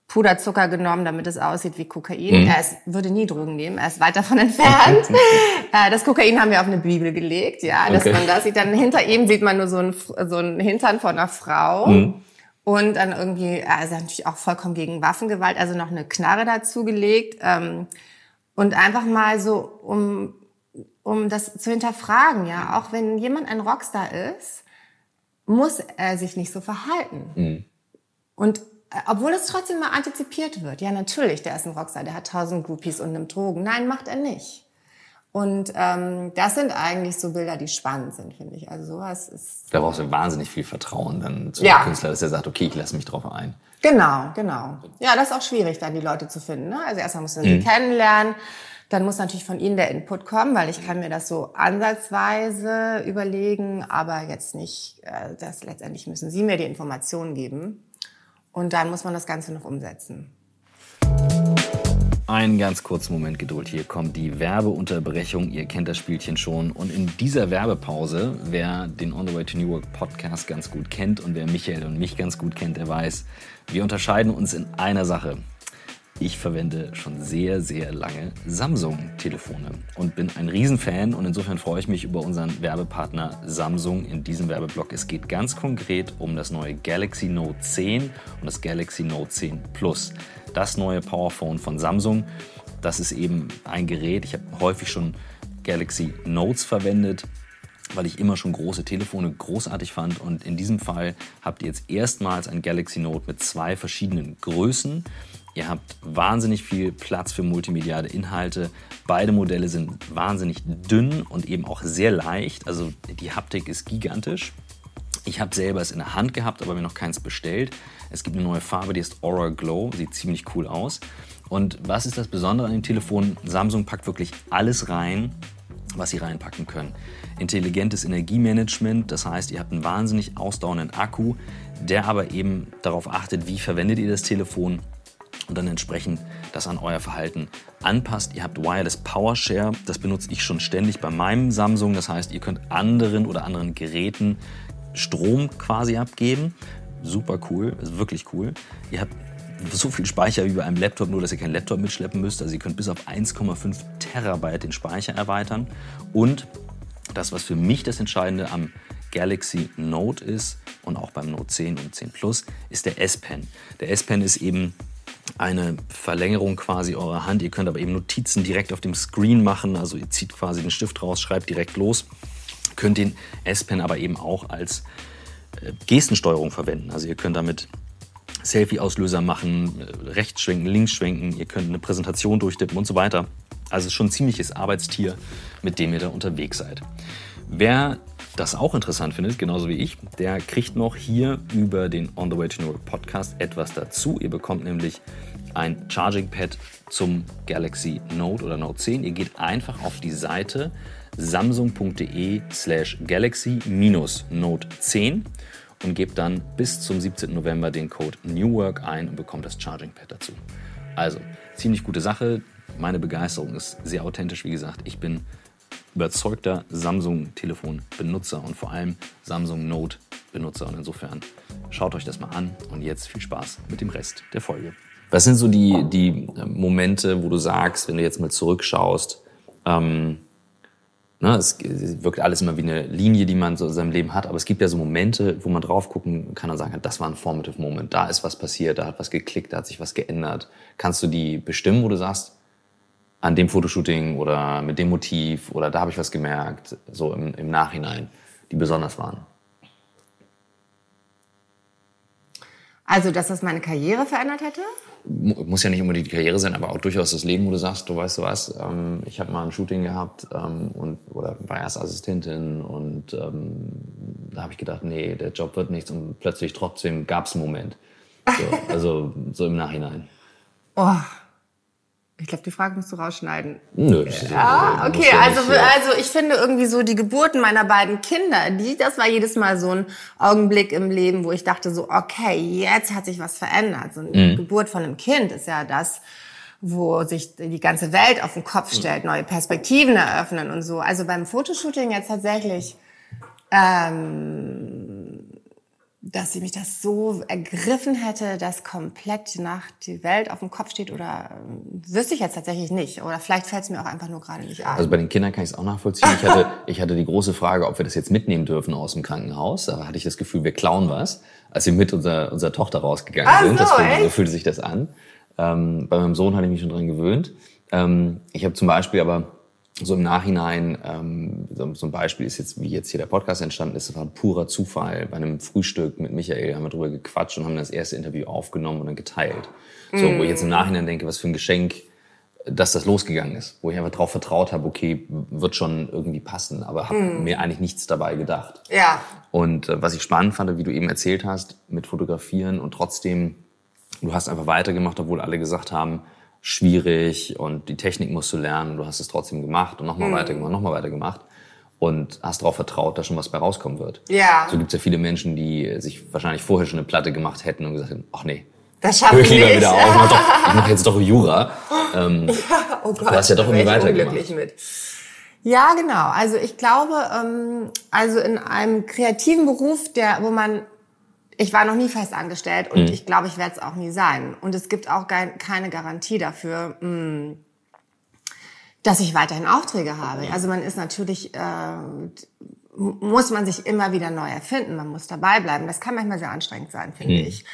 Puderzucker genommen, damit es aussieht wie Kokain. Mhm. Er ist, würde nie Drogen nehmen, er ist weit davon entfernt. (laughs) äh, das Kokain haben wir auf eine Bibel gelegt, ja, dass okay. man das sieht. Dann hinter ihm sieht man nur so ein, so ein Hintern von einer Frau. Mhm. Und dann irgendwie, also natürlich auch vollkommen gegen Waffengewalt, also noch eine Knarre dazugelegt. Ähm, und einfach mal so, um, um das zu hinterfragen, ja, auch wenn jemand ein Rockstar ist, muss er sich nicht so verhalten. Mhm. Und äh, obwohl es trotzdem mal antizipiert wird. Ja, natürlich, der ist ein Rockstar, der hat tausend Groupies und nimmt Drogen. Nein, macht er nicht. Und ähm, das sind eigentlich so Bilder, die spannend sind, finde ich. Also sowas ist. Da brauchst du wahnsinnig viel Vertrauen dann zu ja. dem Künstler, dass er sagt, okay, ich lasse mich drauf ein. Genau, genau. Ja, das ist auch schwierig, dann die Leute zu finden. Ne? Also erstmal muss man sie mhm. kennenlernen. Dann muss natürlich von Ihnen der Input kommen, weil ich kann mir das so ansatzweise überlegen, aber jetzt nicht, äh, das letztendlich müssen Sie mir die Informationen geben. Und dann muss man das Ganze noch umsetzen. Einen ganz kurzen Moment Geduld. Hier kommt die Werbeunterbrechung. Ihr kennt das Spielchen schon. Und in dieser Werbepause, wer den On the Way to New York Podcast ganz gut kennt und wer Michael und mich ganz gut kennt, der weiß, wir unterscheiden uns in einer Sache. Ich verwende schon sehr, sehr lange Samsung-Telefone und bin ein Riesenfan und insofern freue ich mich über unseren Werbepartner Samsung in diesem Werbeblock. Es geht ganz konkret um das neue Galaxy Note 10 und das Galaxy Note 10 Plus das neue Powerphone von Samsung. Das ist eben ein Gerät. Ich habe häufig schon Galaxy Notes verwendet, weil ich immer schon große Telefone großartig fand. Und in diesem Fall habt ihr jetzt erstmals ein Galaxy Note mit zwei verschiedenen Größen. Ihr habt wahnsinnig viel Platz für multimediale Inhalte. Beide Modelle sind wahnsinnig dünn und eben auch sehr leicht. Also die Haptik ist gigantisch. Ich habe selber es in der Hand gehabt, aber mir noch keins bestellt. Es gibt eine neue Farbe, die ist Aura Glow, sieht ziemlich cool aus. Und was ist das Besondere an dem Telefon? Samsung packt wirklich alles rein, was sie reinpacken können. Intelligentes Energiemanagement, das heißt, ihr habt einen wahnsinnig ausdauernden Akku, der aber eben darauf achtet, wie verwendet ihr das Telefon und dann entsprechend das an euer Verhalten anpasst. Ihr habt Wireless Power Share, das benutze ich schon ständig bei meinem Samsung. Das heißt, ihr könnt anderen oder anderen Geräten Strom quasi abgeben. Super cool, ist wirklich cool. Ihr habt so viel Speicher wie bei einem Laptop, nur dass ihr keinen Laptop mitschleppen müsst. Also ihr könnt bis auf 1,5 Terabyte den Speicher erweitern. Und das, was für mich das Entscheidende am Galaxy Note ist und auch beim Note 10 und 10 Plus, ist der S-Pen. Der S-Pen ist eben eine Verlängerung quasi eurer Hand. Ihr könnt aber eben Notizen direkt auf dem Screen machen. Also ihr zieht quasi den Stift raus, schreibt direkt los. Könnt den S-Pen aber eben auch als äh, Gestensteuerung verwenden. Also ihr könnt damit Selfie-Auslöser machen, äh, rechts schwenken, links schwenken, ihr könnt eine Präsentation durchtippen und so weiter. Also schon ein ziemliches Arbeitstier, mit dem ihr da unterwegs seid. Wer das auch interessant findet, genauso wie ich, der kriegt noch hier über den On the Way to New York Podcast etwas dazu. Ihr bekommt nämlich ein Charging Pad zum Galaxy Note oder Note 10. Ihr geht einfach auf die Seite samsung.de slash galaxy-note 10 und gebt dann bis zum 17. November den Code NEWWORK ein und bekommt das Charging Pad dazu. Also, ziemlich gute Sache. Meine Begeisterung ist sehr authentisch, wie gesagt. Ich bin überzeugter Samsung-Telefon-Benutzer und vor allem Samsung Note-Benutzer. Und insofern schaut euch das mal an und jetzt viel Spaß mit dem Rest der Folge. Was sind so die, die äh, Momente, wo du sagst, wenn du jetzt mal zurückschaust, ähm, ne, es, es wirkt alles immer wie eine Linie, die man so in seinem Leben hat, aber es gibt ja so Momente, wo man drauf gucken kann und sagen kann, das war ein formative Moment, da ist was passiert, da hat was geklickt, da hat sich was geändert. Kannst du die bestimmen, wo du sagst, an dem Fotoshooting oder mit dem Motiv oder da habe ich was gemerkt, so im, im Nachhinein, die besonders waren? Also, dass das meine Karriere verändert hätte? Muss ja nicht unbedingt die Karriere sein, aber auch durchaus das Leben, wo du sagst, du weißt du was, ähm, ich habe mal ein Shooting gehabt ähm, und oder war erst Assistentin und ähm, da habe ich gedacht, nee, der Job wird nichts und plötzlich trotzdem gab es einen Moment. So, (laughs) also so im Nachhinein. Oh, ich glaube, die Frage musst du rausschneiden. Nö. Ja, okay. Also, also ich finde irgendwie so die Geburten meiner beiden Kinder, die, das war jedes Mal so ein Augenblick im Leben, wo ich dachte so, okay, jetzt hat sich was verändert. So eine mhm. Geburt von einem Kind ist ja das, wo sich die ganze Welt auf den Kopf stellt, neue Perspektiven eröffnen und so. Also beim Fotoshooting jetzt tatsächlich ähm, dass sie mich das so ergriffen hätte, dass komplett die Nacht die Welt auf dem Kopf steht oder äh, wüsste ich jetzt tatsächlich nicht. Oder vielleicht fällt es mir auch einfach nur gerade nicht ein. Also bei den Kindern kann ich es auch nachvollziehen. Ich hatte, (laughs) ich hatte die große Frage, ob wir das jetzt mitnehmen dürfen aus dem Krankenhaus. Da hatte ich das Gefühl, wir klauen was, als wir mit unserer, unserer Tochter rausgegangen Ach sind. So, das fühlte, so fühlte sich das an. Ähm, bei meinem Sohn hatte ich mich schon dran gewöhnt. Ähm, ich habe zum Beispiel aber so im Nachhinein, ähm, so, so ein Beispiel ist jetzt, wie jetzt hier der Podcast entstanden ist, das war ein purer Zufall. Bei einem Frühstück mit Michael haben wir drüber gequatscht und haben das erste Interview aufgenommen und dann geteilt. So, wo ich jetzt im Nachhinein denke, was für ein Geschenk, dass das losgegangen ist. Wo ich einfach drauf vertraut habe, okay, wird schon irgendwie passen, aber habe mir eigentlich nichts dabei gedacht. Ja. Und äh, was ich spannend fand, wie du eben erzählt hast, mit Fotografieren und trotzdem, du hast einfach weitergemacht, obwohl alle gesagt haben, schwierig und die Technik musst du lernen. Du hast es trotzdem gemacht und nochmal weitergemacht, nochmal weitergemacht und hast darauf vertraut, dass schon was bei rauskommen wird. Ja. So gibt es ja viele Menschen, die sich wahrscheinlich vorher schon eine Platte gemacht hätten und gesagt hätten, ach nee, Das schaffe ich ich lieber nicht. wieder auf, ich mach, doch, (laughs) ich mach jetzt doch Jura. Ähm, Oh Gott, Du hast ja doch irgendwie weitergemacht. mit. Ja, genau. Also ich glaube, ähm, also in einem kreativen Beruf, der, wo man, ich war noch nie fest angestellt und ich glaube, ich werde es auch nie sein. Und es gibt auch kein, keine Garantie dafür, mh, dass ich weiterhin Aufträge habe. Also man ist natürlich, äh, muss man sich immer wieder neu erfinden. Man muss dabei bleiben. Das kann manchmal sehr anstrengend sein, finde ich.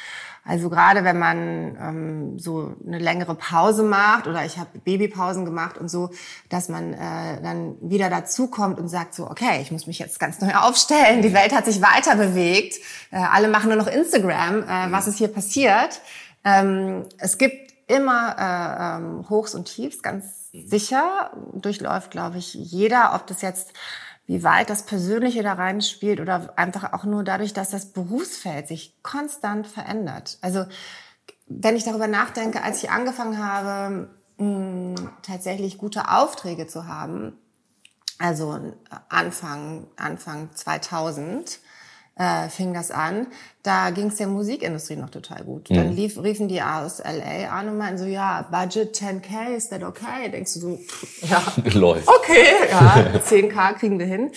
Also gerade wenn man ähm, so eine längere Pause macht oder ich habe Babypausen gemacht und so, dass man äh, dann wieder dazukommt und sagt so, okay, ich muss mich jetzt ganz neu aufstellen. Die Welt hat sich weiter bewegt. Äh, alle machen nur noch Instagram. Äh, was ist hier passiert? Ähm, es gibt immer äh, ähm, Hochs und Tiefs, ganz mhm. sicher. Durchläuft, glaube ich, jeder, ob das jetzt wie weit das Persönliche da reinspielt oder einfach auch nur dadurch, dass das Berufsfeld sich konstant verändert. Also wenn ich darüber nachdenke, als ich angefangen habe, mh, tatsächlich gute Aufträge zu haben, also Anfang, Anfang 2000, äh, fing das an. Da ging es der Musikindustrie noch total gut. Mhm. Dann lief, riefen die aus LA an und meinten so, ja, Budget 10k, ist that okay? Denkst du so, ja, (laughs) läuft. Okay, ja, (laughs) 10k kriegen wir hin.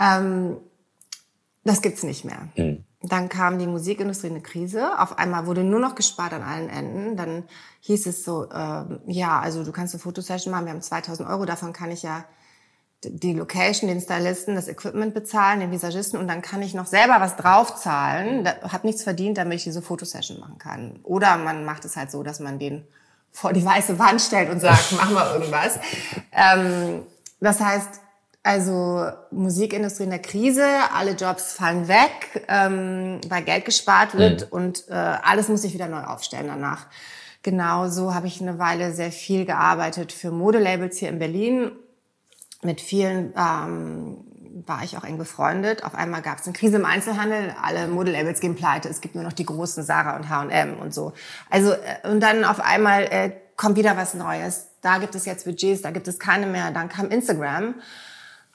Ähm, das gibt's nicht mehr. Mhm. Dann kam die Musikindustrie in eine Krise. Auf einmal wurde nur noch gespart an allen Enden. Dann hieß es so, äh, ja, also du kannst eine Fotosession machen, wir haben 2000 Euro, davon kann ich ja die Location, den Stylisten, das Equipment bezahlen, den Visagisten und dann kann ich noch selber was draufzahlen. Hat nichts verdient, damit ich diese Fotosession machen kann. Oder man macht es halt so, dass man den vor die weiße Wand stellt und sagt, mach mal irgendwas. Ähm, das heißt, also Musikindustrie in der Krise, alle Jobs fallen weg, ähm, weil Geld gespart wird mhm. und äh, alles muss sich wieder neu aufstellen danach. Genauso habe ich eine Weile sehr viel gearbeitet für Modelabels hier in Berlin mit vielen ähm, war ich auch eng befreundet. Auf einmal gab es eine Krise im Einzelhandel, alle Modelabels gehen pleite, es gibt nur noch die großen Sarah und H&M und so. Also äh, und dann auf einmal äh, kommt wieder was Neues. Da gibt es jetzt Budgets, da gibt es keine mehr. Dann kam Instagram.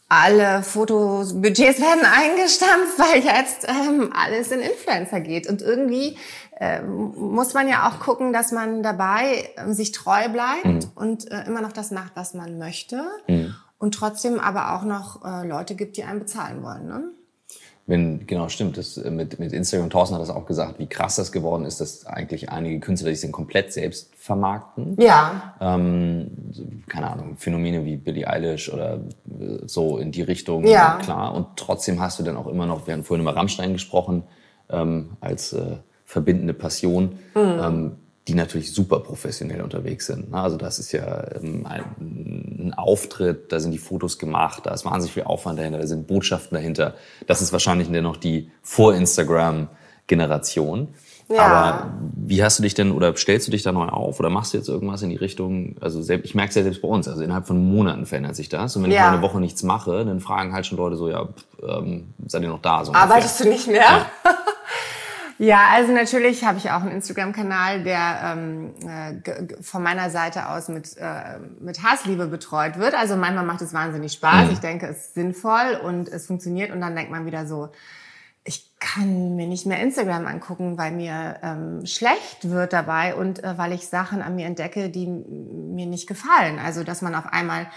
Alle Fotos, Budgets (laughs) werden eingestampft, weil jetzt ähm, alles in Influencer geht. Und irgendwie äh, muss man ja auch gucken, dass man dabei äh, sich treu bleibt mhm. und äh, immer noch das macht, was man möchte. Mhm und trotzdem aber auch noch äh, Leute gibt, die einen bezahlen wollen. Ne? Wenn, genau, stimmt. Das, äh, mit, mit Instagram, Thorsten hat das auch gesagt, wie krass das geworden ist, dass eigentlich einige Künstler sich komplett selbst vermarkten. Ja. Ähm, keine Ahnung, Phänomene wie Billie Eilish oder äh, so in die Richtung. Ja. Klar. Und trotzdem hast du dann auch immer noch, wir haben vorhin über Rammstein gesprochen, ähm, als äh, verbindende Passion. Mhm. Ähm, die natürlich super professionell unterwegs sind. Ne? Also das ist ja ähm, ein Auftritt, da sind die Fotos gemacht, da ist wahnsinnig viel Aufwand dahinter, da sind Botschaften dahinter. Das ist wahrscheinlich noch die Vor-Instagram-Generation. Ja. Aber wie hast du dich denn oder stellst du dich da neu auf oder machst du jetzt irgendwas in die Richtung? Also ich merke es ja selbst bei uns, also innerhalb von Monaten verändert sich das. Und wenn ja. ich mal eine Woche nichts mache, dann fragen halt schon Leute so, ja, ähm, seid ihr noch da? So Arbeitest du nicht mehr? Ja. (laughs) Ja, also natürlich habe ich auch einen Instagram-Kanal, der ähm, äh, von meiner Seite aus mit, äh, mit Hassliebe betreut wird. Also manchmal macht es wahnsinnig Spaß. Mhm. Ich denke, es ist sinnvoll und es funktioniert. Und dann denkt man wieder so, ich kann mir nicht mehr Instagram angucken, weil mir ähm, schlecht wird dabei und äh, weil ich Sachen an mir entdecke, die mir nicht gefallen. Also dass man auf einmal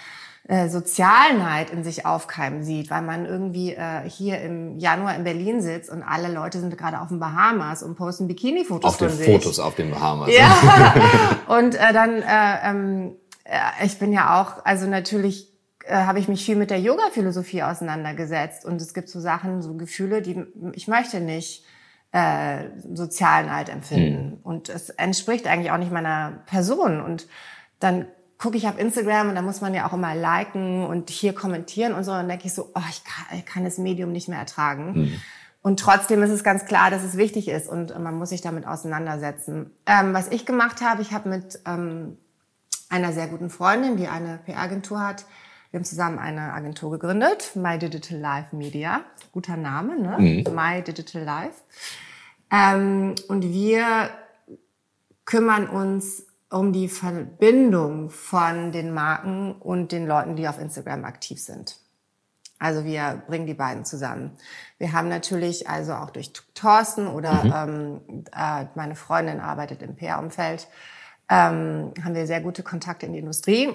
äh, Sozialneid in sich aufkeimen sieht, weil man irgendwie äh, hier im Januar in Berlin sitzt und alle Leute sind gerade auf den Bahamas und posten Bikini-Fotos Auf den sich. Fotos auf den Bahamas. Ja, (laughs) und äh, dann, äh, ähm, äh, ich bin ja auch, also natürlich äh, habe ich mich viel mit der Yoga-Philosophie auseinandergesetzt und es gibt so Sachen, so Gefühle, die ich möchte nicht äh, Sozialneid empfinden. Mhm. Und es entspricht eigentlich auch nicht meiner Person. Und dann gucke ich auf Instagram und da muss man ja auch immer liken und hier kommentieren und so. Und dann denke ich so, oh, ich kann, ich kann das Medium nicht mehr ertragen. Mhm. Und trotzdem ist es ganz klar, dass es wichtig ist und man muss sich damit auseinandersetzen. Ähm, was ich gemacht habe, ich habe mit ähm, einer sehr guten Freundin, die eine PR-Agentur hat, wir haben zusammen eine Agentur gegründet, My Digital Life Media. Guter Name, ne? Mhm. My Digital Life. Ähm, und wir kümmern uns um die Verbindung von den Marken und den Leuten, die auf Instagram aktiv sind. Also wir bringen die beiden zusammen. Wir haben natürlich also auch durch Thorsten oder mhm. ähm, äh, meine Freundin arbeitet im PR-Umfeld, ähm, haben wir sehr gute Kontakte in die Industrie.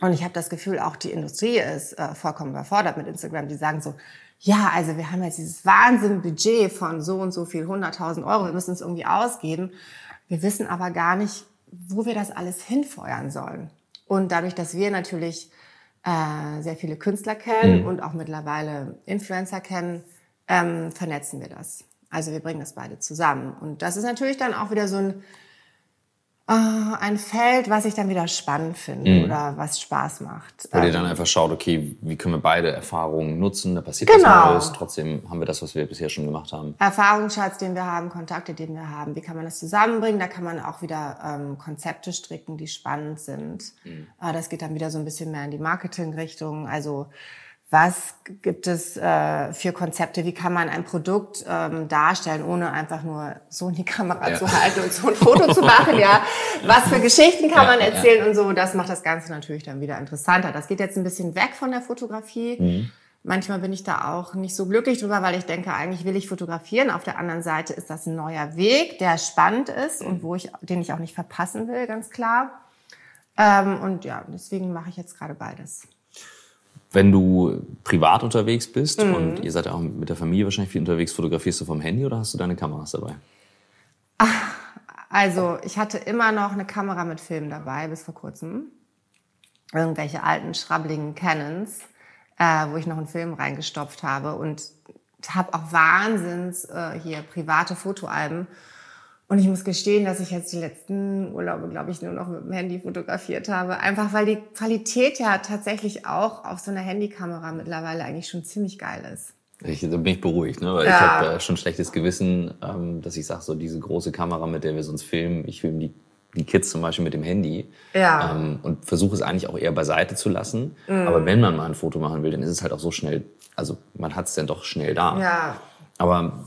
Und ich habe das Gefühl, auch die Industrie ist äh, vollkommen überfordert mit Instagram. Die sagen so, ja, also wir haben jetzt dieses Wahnsinn-Budget von so und so viel, 100.000 Euro, wir müssen es irgendwie ausgeben. Wir wissen aber gar nicht, wo wir das alles hinfeuern sollen. Und dadurch, dass wir natürlich äh, sehr viele Künstler kennen mhm. und auch mittlerweile Influencer kennen, ähm, vernetzen wir das. Also wir bringen das beide zusammen. Und das ist natürlich dann auch wieder so ein ein Feld, was ich dann wieder spannend finde mhm. oder was Spaß macht. Wo ähm, ihr dann einfach schaut, okay, wie können wir beide Erfahrungen nutzen, da passiert genau. was Neues, trotzdem haben wir das, was wir bisher schon gemacht haben. Erfahrungsschatz, den wir haben, Kontakte, den wir haben, wie kann man das zusammenbringen? Da kann man auch wieder ähm, Konzepte stricken, die spannend sind. Mhm. Uh, das geht dann wieder so ein bisschen mehr in die Marketing-Richtung. Also was gibt es äh, für Konzepte, wie kann man ein Produkt ähm, darstellen, ohne einfach nur so in die Kamera ja. zu halten und so ein Foto zu machen, ja. (laughs) Was für Geschichten kann ja, man erzählen ja. und so, das macht das Ganze natürlich dann wieder interessanter. Das geht jetzt ein bisschen weg von der Fotografie. Mhm. Manchmal bin ich da auch nicht so glücklich drüber, weil ich denke, eigentlich will ich fotografieren. Auf der anderen Seite ist das ein neuer Weg, der spannend ist und wo ich, den ich auch nicht verpassen will, ganz klar. Ähm, und ja, deswegen mache ich jetzt gerade beides wenn du privat unterwegs bist mhm. und ihr seid ja auch mit der Familie wahrscheinlich viel unterwegs, fotografierst du vom Handy oder hast du deine Kameras dabei? Ach, also ich hatte immer noch eine Kamera mit Film dabei bis vor kurzem. Irgendwelche alten, schrabbeligen Canons, äh, wo ich noch einen Film reingestopft habe und habe auch Wahnsinns äh, hier private Fotoalben und ich muss gestehen, dass ich jetzt die letzten Urlaube, glaube ich, nur noch mit dem Handy fotografiert habe. Einfach weil die Qualität ja tatsächlich auch auf so einer Handykamera mittlerweile eigentlich schon ziemlich geil ist. Ich, da bin ich beruhigt, ne? weil ja. ich habe äh, schon schlechtes Gewissen, ähm, dass ich sage, so diese große Kamera, mit der wir sonst filmen, ich filme die, die Kids zum Beispiel mit dem Handy ja. ähm, und versuche es eigentlich auch eher beiseite zu lassen. Mhm. Aber wenn man mal ein Foto machen will, dann ist es halt auch so schnell, also man hat es dann doch schnell da. Ja. Aber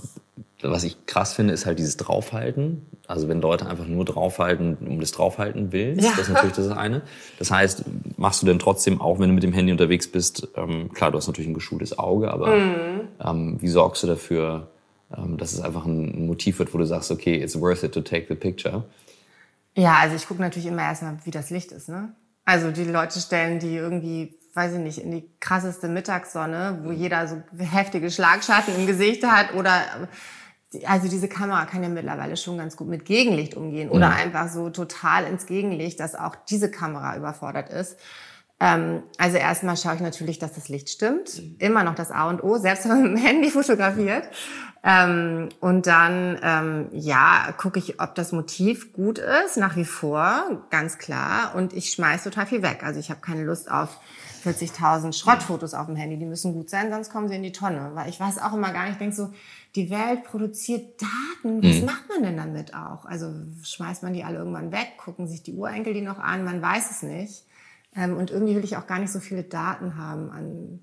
was ich krass finde, ist halt dieses Draufhalten. Also wenn Leute einfach nur draufhalten, um des Draufhalten willens, ja. das ist natürlich das eine. Das heißt, machst du denn trotzdem, auch wenn du mit dem Handy unterwegs bist, ähm, klar, du hast natürlich ein geschultes Auge, aber mhm. ähm, wie sorgst du dafür, ähm, dass es einfach ein Motiv wird, wo du sagst, okay, it's worth it to take the picture? Ja, also ich gucke natürlich immer erstmal, wie das Licht ist. Ne? Also die Leute stellen die irgendwie weiß ich nicht, in die krasseste Mittagssonne, wo jeder so heftige Schlagschatten im Gesicht hat oder also diese Kamera kann ja mittlerweile schon ganz gut mit Gegenlicht umgehen oder mhm. einfach so total ins Gegenlicht, dass auch diese Kamera überfordert ist. Ähm, also erstmal schaue ich natürlich, dass das Licht stimmt. Mhm. Immer noch das A und O, selbst wenn man mit dem Handy fotografiert. Ähm, und dann, ähm, ja, gucke ich, ob das Motiv gut ist, nach wie vor, ganz klar. Und ich schmeiß total viel weg. Also ich habe keine Lust auf 40.000 Schrottfotos auf dem Handy. Die müssen gut sein, sonst kommen sie in die Tonne. Weil ich weiß auch immer gar nicht, ich denke so, die Welt produziert Daten. Was mhm. macht man denn damit auch? Also schmeißt man die alle irgendwann weg, gucken sich die Urenkel die noch an, man weiß es nicht. Ähm, und irgendwie will ich auch gar nicht so viele Daten haben an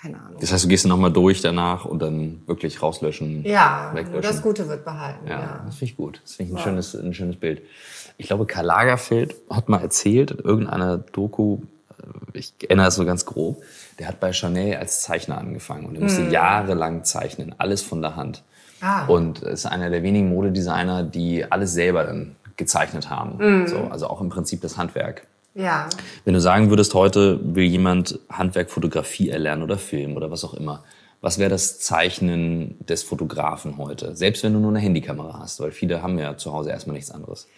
keine Ahnung. Das heißt, du gehst dann nochmal durch danach und dann wirklich rauslöschen. Ja, weglöschen. das Gute wird behalten. Ja, ja. das finde ich gut. Das finde ich ein, ja. schönes, ein schönes Bild. Ich glaube, Karl Lagerfeld hat mal erzählt in irgendeiner Doku, ich erinnere es so ganz grob, der hat bei Chanel als Zeichner angefangen und er musste mhm. jahrelang zeichnen, alles von der Hand. Ah. Und ist einer der wenigen Modedesigner, die alles selber dann gezeichnet haben. Mhm. So, also auch im Prinzip das Handwerk. Ja. Wenn du sagen würdest, heute will jemand Handwerk, Fotografie erlernen oder Film oder was auch immer, was wäre das Zeichnen des Fotografen heute? Selbst wenn du nur eine Handykamera hast, weil viele haben ja zu Hause erstmal nichts anderes.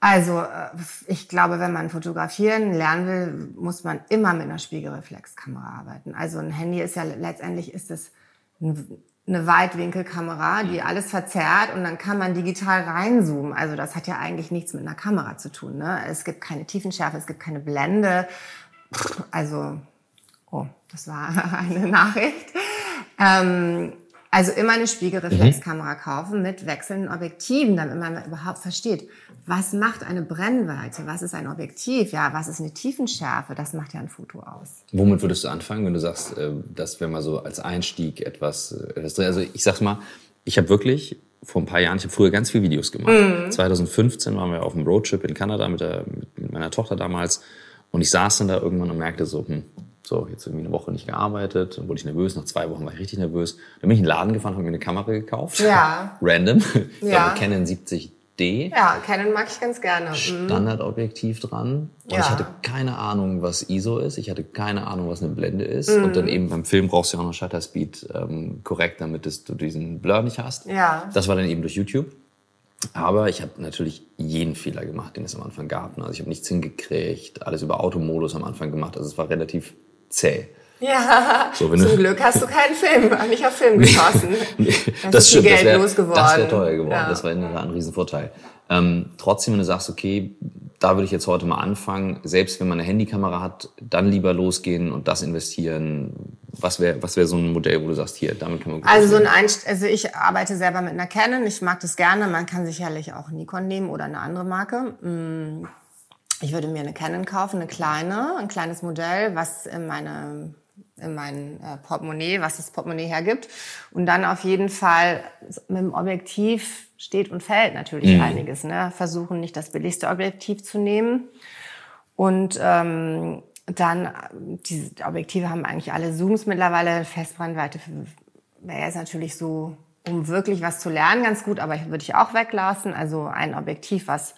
Also äh, ich glaube, wenn man fotografieren lernen will, muss man immer mit einer Spiegelreflexkamera arbeiten. Also ein Handy ist ja letztendlich ist es eine Weitwinkelkamera, die alles verzerrt und dann kann man digital reinzoomen. Also das hat ja eigentlich nichts mit einer Kamera zu tun. Ne? Es gibt keine Tiefenschärfe, es gibt keine Blende. Also, oh, das war (laughs) eine Nachricht. Ähm, also immer eine Spiegelreflexkamera mhm. kaufen mit wechselnden Objektiven, damit man überhaupt versteht, was macht eine Brennweite, was ist ein Objektiv, ja, was ist eine Tiefenschärfe, das macht ja ein Foto aus. Womit würdest du anfangen, wenn du sagst, äh, das wäre mal so als Einstieg etwas, äh, etwas? Also ich sag's mal, ich habe wirklich vor ein paar Jahren, ich habe früher ganz viele Videos gemacht. Mhm. 2015 waren wir auf einem Roadtrip in Kanada mit, der, mit meiner Tochter damals und ich saß dann da irgendwann und merkte so, hm, so, jetzt irgendwie eine Woche nicht gearbeitet, dann wurde ich nervös, nach zwei Wochen war ich richtig nervös. Dann bin ich in den Laden gefahren, habe mir eine Kamera gekauft. Ja. (laughs) Random. Ich ja. glaube, Canon 70D. Ja, Canon mag ich ganz gerne. Mhm. Standardobjektiv dran. Und ja. ich hatte keine Ahnung, was ISO ist. Ich hatte keine Ahnung, was eine Blende ist. Mhm. Und dann eben beim Film brauchst du ja auch noch Shutter Speed ähm, korrekt, damit du diesen Blur nicht hast. Ja. Das war dann eben durch YouTube. Aber ich habe natürlich jeden Fehler gemacht, den es am Anfang gab. Also ich habe nichts hingekriegt, alles über Automodus am Anfang gemacht. Also es war relativ zäh. Ja, so, zum Glück hast du keinen Film, (laughs) nicht auf Film geschossen. das, das stimmt, Geld das wäre wär teuer geworden. Ja. Das war in der ein Riesenvorteil. Ähm, trotzdem, wenn du sagst, okay, da würde ich jetzt heute mal anfangen, selbst wenn man eine Handykamera hat, dann lieber losgehen und das investieren. Was wäre was wäre so ein Modell, wo du sagst, hier, damit kann man gut Also so ein Einst also ich arbeite selber mit einer Canon, ich mag das gerne, man kann sicherlich auch Nikon nehmen oder eine andere Marke. Mm, ich würde mir eine Canon kaufen, eine kleine, ein kleines Modell, was in meine in mein äh, Portemonnaie, was das Portemonnaie hergibt. Und dann auf jeden Fall mit dem Objektiv steht und fällt natürlich mhm. einiges. Ne? Versuchen nicht das billigste Objektiv zu nehmen. Und ähm, dann, diese Objektive haben eigentlich alle Zooms mittlerweile, Festbrennweite wäre jetzt natürlich so, um wirklich was zu lernen, ganz gut, aber würde ich auch weglassen. Also ein Objektiv, was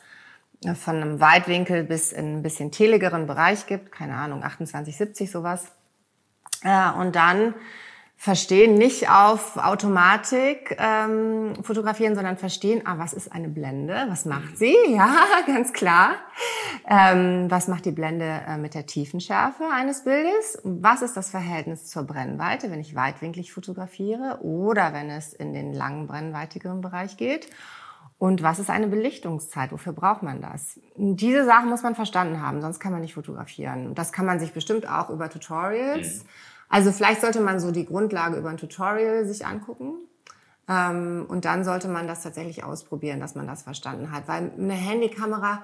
von einem Weitwinkel bis in ein bisschen teligeren Bereich gibt, keine Ahnung, 28, 70 sowas äh, und dann verstehen, nicht auf Automatik ähm, fotografieren, sondern verstehen, ah, was ist eine Blende, was macht sie? (laughs) Ja, ganz klar. Ähm, was macht die Blende äh, mit der Tiefenschärfe eines Bildes? Was ist das Verhältnis zur Brennweite, wenn ich weitwinklig fotografiere oder wenn es in den langen, brennweitigeren Bereich geht? Und was ist eine Belichtungszeit? Wofür braucht man das? Diese Sachen muss man verstanden haben, sonst kann man nicht fotografieren. Das kann man sich bestimmt auch über Tutorials. Mhm. Also vielleicht sollte man so die Grundlage über ein Tutorial sich angucken. Ähm, und dann sollte man das tatsächlich ausprobieren, dass man das verstanden hat. Weil eine Handykamera,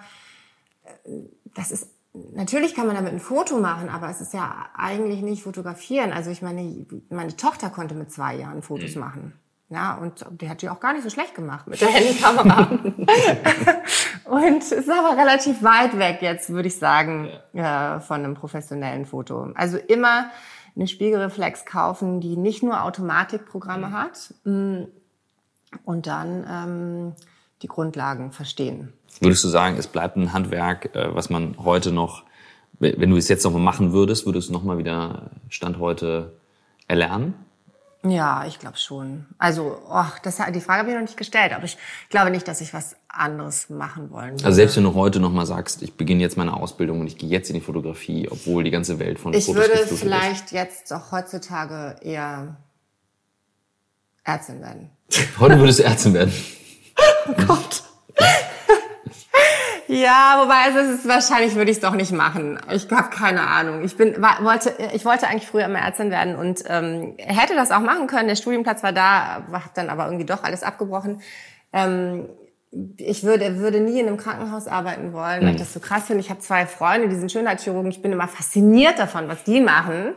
äh, das ist Natürlich kann man damit ein Foto machen, aber es ist ja eigentlich nicht fotografieren. Also ich meine, meine Tochter konnte mit zwei Jahren Fotos mhm. machen. Ja, und die hat die auch gar nicht so schlecht gemacht mit (laughs) der Handykamera. (laughs) und es ist aber relativ weit weg jetzt, würde ich sagen, ja. äh, von einem professionellen Foto. Also immer eine Spiegelreflex kaufen, die nicht nur Automatikprogramme mhm. hat mm, und dann ähm, die Grundlagen verstehen. Würdest du sagen, es bleibt ein Handwerk, äh, was man heute noch, wenn du es jetzt noch mal machen würdest, würdest du noch mal wieder Stand heute erlernen? Ja, ich glaube schon. Also, oh, das, die Frage habe ich noch nicht gestellt, aber ich glaube nicht, dass ich was anderes machen wollen würde. Also selbst wenn du heute noch mal sagst, ich beginne jetzt meine Ausbildung und ich gehe jetzt in die Fotografie, obwohl die ganze Welt von ich Fotos würde vielleicht ist. jetzt auch heutzutage eher Ärztin werden. (laughs) Heute würdest du Ärztin werden. (laughs) oh Gott. (laughs) Ja, wobei es ist wahrscheinlich würde ich es doch nicht machen. Ich habe keine Ahnung. Ich bin war, wollte ich wollte eigentlich früher immer Ärztin werden und ähm, hätte das auch machen können. Der Studienplatz war da, habe dann aber irgendwie doch alles abgebrochen. Ähm, ich würde würde nie in einem Krankenhaus arbeiten wollen, weil ich das so krass finde. Ich habe zwei Freunde, die sind Schönheitschirurgen. Ich bin immer fasziniert davon, was die machen.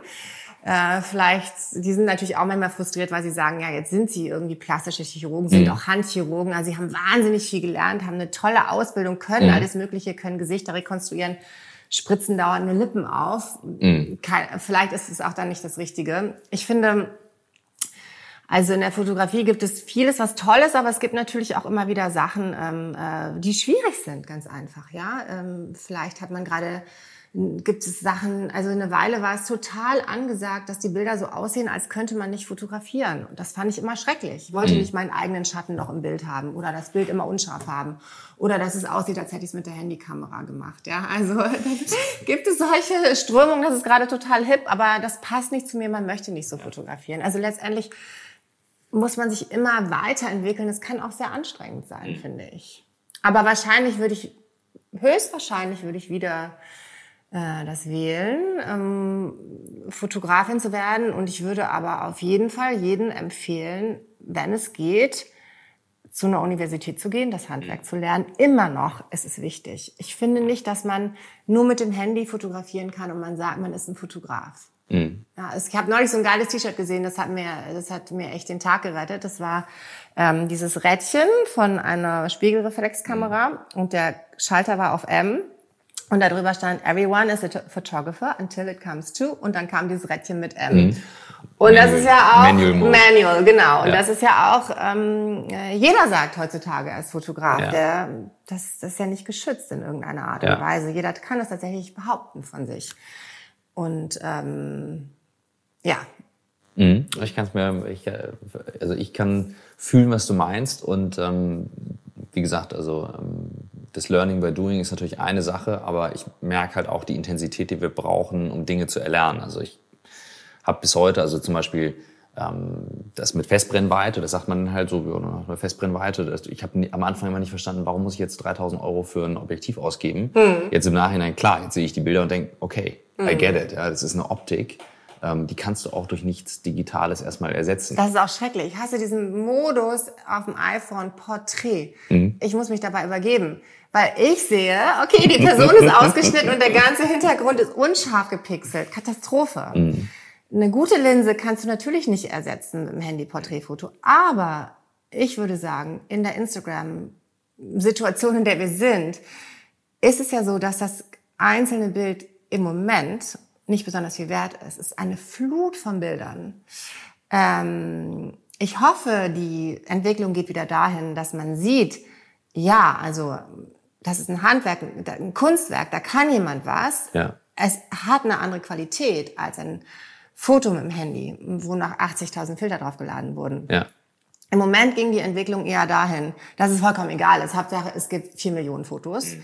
Äh, vielleicht, die sind natürlich auch manchmal frustriert, weil sie sagen, ja, jetzt sind sie irgendwie plastische Chirurgen, sind mhm. auch Handchirurgen, also sie haben wahnsinnig viel gelernt, haben eine tolle Ausbildung, können mhm. alles Mögliche, können Gesichter rekonstruieren, spritzen dauernde Lippen auf. Mhm. Vielleicht ist es auch dann nicht das Richtige. Ich finde, also in der Fotografie gibt es vieles, was toll ist, aber es gibt natürlich auch immer wieder Sachen, ähm, äh, die schwierig sind, ganz einfach. Ja, ähm, vielleicht hat man gerade gibt es Sachen, also eine Weile war es total angesagt, dass die Bilder so aussehen, als könnte man nicht fotografieren. Und das fand ich immer schrecklich. Ich wollte mhm. nicht meinen eigenen Schatten noch im Bild haben oder das Bild immer unscharf haben oder dass es aussieht, als hätte ich es mit der Handykamera gemacht. Ja, also (laughs) gibt es solche Strömungen, das ist gerade total hip, aber das passt nicht zu mir, man möchte nicht so fotografieren. Also letztendlich muss man sich immer weiterentwickeln. Es kann auch sehr anstrengend sein, mhm. finde ich. Aber wahrscheinlich würde ich, höchstwahrscheinlich würde ich wieder äh, das wählen, ähm, Fotografin zu werden. Und ich würde aber auf jeden Fall jeden empfehlen, wenn es geht, zu einer Universität zu gehen, das Handwerk zu lernen. Immer noch ist es wichtig. Ich finde nicht, dass man nur mit dem Handy fotografieren kann und man sagt, man ist ein Fotograf. Mhm. Ja, ich habe neulich so ein geiles T-Shirt gesehen, das hat mir, das hat mir echt den Tag gerettet. Das war ähm, dieses Rädchen von einer Spiegelreflexkamera mhm. und der Schalter war auf M und darüber stand, everyone is a photographer until it comes to. Und dann kam dieses Rädchen mit M. Mhm. Und Manual. das ist ja auch Manual, Manual genau. Und ja. das ist ja auch, ähm, äh, jeder sagt heutzutage als Fotograf, ja. der, das, das ist ja nicht geschützt in irgendeiner Art ja. und Weise. Jeder kann das tatsächlich behaupten von sich. Und ähm, ja. Mhm. Ich kann es mir, ich, äh, also ich kann fühlen, was du meinst. Und ähm, wie gesagt, also ähm, das Learning by Doing ist natürlich eine Sache, aber ich merke halt auch die Intensität, die wir brauchen, um Dinge zu erlernen. Also ich habe bis heute, also zum Beispiel ähm, das mit Festbrennweite, das sagt man halt so, eine Festbrennweite. Ich habe am Anfang immer nicht verstanden, warum muss ich jetzt 3000 Euro für ein Objektiv ausgeben. Mhm. Jetzt im Nachhinein, klar, jetzt sehe ich die Bilder und denke, okay, mhm. I get it. Ja, das ist eine Optik. Ähm, die kannst du auch durch nichts Digitales erstmal ersetzen. Das ist auch schrecklich. Ich hasse diesen Modus auf dem iPhone Porträt. Mhm. Ich muss mich dabei übergeben. Weil ich sehe, okay, die Person ist (laughs) ausgeschnitten und der ganze Hintergrund ist unscharf gepixelt. Katastrophe. Mhm. Eine gute Linse kannst du natürlich nicht ersetzen mit dem Handy-Porträtfoto, aber ich würde sagen, in der Instagram-Situation, in der wir sind, ist es ja so, dass das einzelne Bild im Moment nicht besonders viel wert ist. Es ist eine Flut von Bildern. Ähm, ich hoffe, die Entwicklung geht wieder dahin, dass man sieht, ja, also das ist ein Handwerk, ein Kunstwerk, da kann jemand was. Ja. Es hat eine andere Qualität als ein Foto mit dem Handy, wo nach 80.000 Filter draufgeladen wurden. Ja. Im Moment ging die Entwicklung eher dahin, dass es vollkommen egal ist. Hauptsache, es gibt vier Millionen Fotos. Mhm.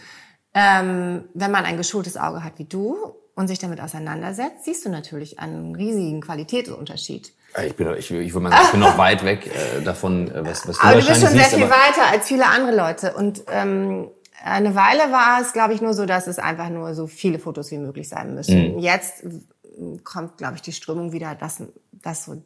Ähm, wenn man ein geschultes Auge hat wie du und sich damit auseinandersetzt, siehst du natürlich einen riesigen Qualitätsunterschied. Ich bin, ich, ich, würde mal sagen, ich bin noch weit weg äh, davon, äh, was, was du Aber du bist schon sehr viel weiter als viele andere Leute. Und ähm, eine Weile war es, glaube ich, nur so, dass es einfach nur so viele Fotos wie möglich sein müssen. Mhm. Jetzt kommt, glaube ich, die Strömung wieder, dass, dass so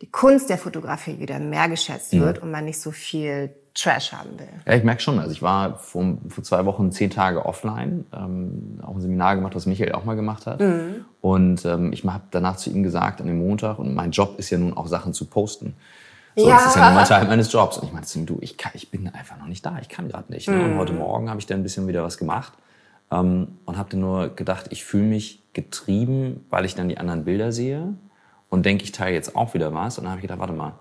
die Kunst der Fotografie wieder mehr geschätzt mhm. wird und man nicht so viel Trash haben will. Ja, ich merke schon. Also ich war vor, vor zwei Wochen zehn Tage offline, ähm, auch ein Seminar gemacht, was Michael auch mal gemacht hat. Mhm. Und ähm, ich habe danach zu ihm gesagt, an dem Montag, und mein Job ist ja nun auch Sachen zu posten. So, ja. Das ist ja nun mal Teil meines Jobs. Und ich meinte zu ihm, du, ich, kann, ich bin einfach noch nicht da, ich kann gerade nicht. Mhm. Und heute Morgen habe ich dann ein bisschen wieder was gemacht ähm, und habe dann nur gedacht, ich fühle mich getrieben, weil ich dann die anderen Bilder sehe und denke, ich teile jetzt auch wieder was. Und dann habe ich gedacht, warte mal,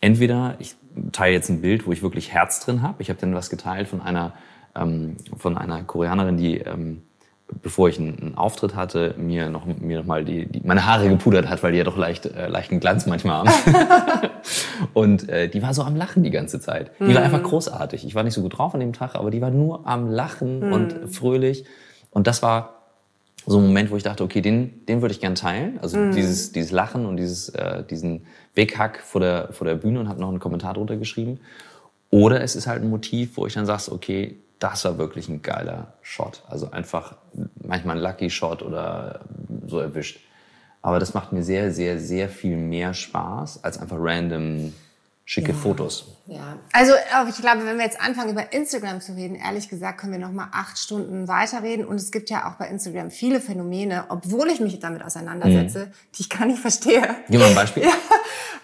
entweder ich teile jetzt ein Bild, wo ich wirklich Herz drin habe. Ich habe dann was geteilt von einer, ähm, von einer Koreanerin, die ähm, bevor ich einen, einen, Auftritt hatte, mir noch, mir noch mal die, die, meine Haare gepudert hat, weil die ja doch leicht, äh, leichten Glanz manchmal haben. (laughs) und äh, die war so am Lachen die ganze Zeit. Die mm. war einfach großartig. Ich war nicht so gut drauf an dem Tag, aber die war nur am Lachen mm. und fröhlich. Und das war so ein Moment, wo ich dachte, okay, den, den würde ich gern teilen. Also mm. dieses, dieses Lachen und dieses, äh, diesen Weghack vor der, vor der Bühne und habe noch einen Kommentar drunter geschrieben. Oder es ist halt ein Motiv, wo ich dann sage, okay, das war wirklich ein geiler Shot. Also einfach manchmal ein Lucky Shot oder so erwischt. Aber das macht mir sehr, sehr, sehr viel mehr Spaß als einfach random schicke ja. Fotos. Ja, also ich glaube, wenn wir jetzt anfangen über Instagram zu reden, ehrlich gesagt, können wir noch mal acht Stunden weiterreden. Und es gibt ja auch bei Instagram viele Phänomene, obwohl ich mich damit auseinandersetze, mhm. die ich gar nicht verstehe. Gib mal ein Beispiel. (laughs) Ja,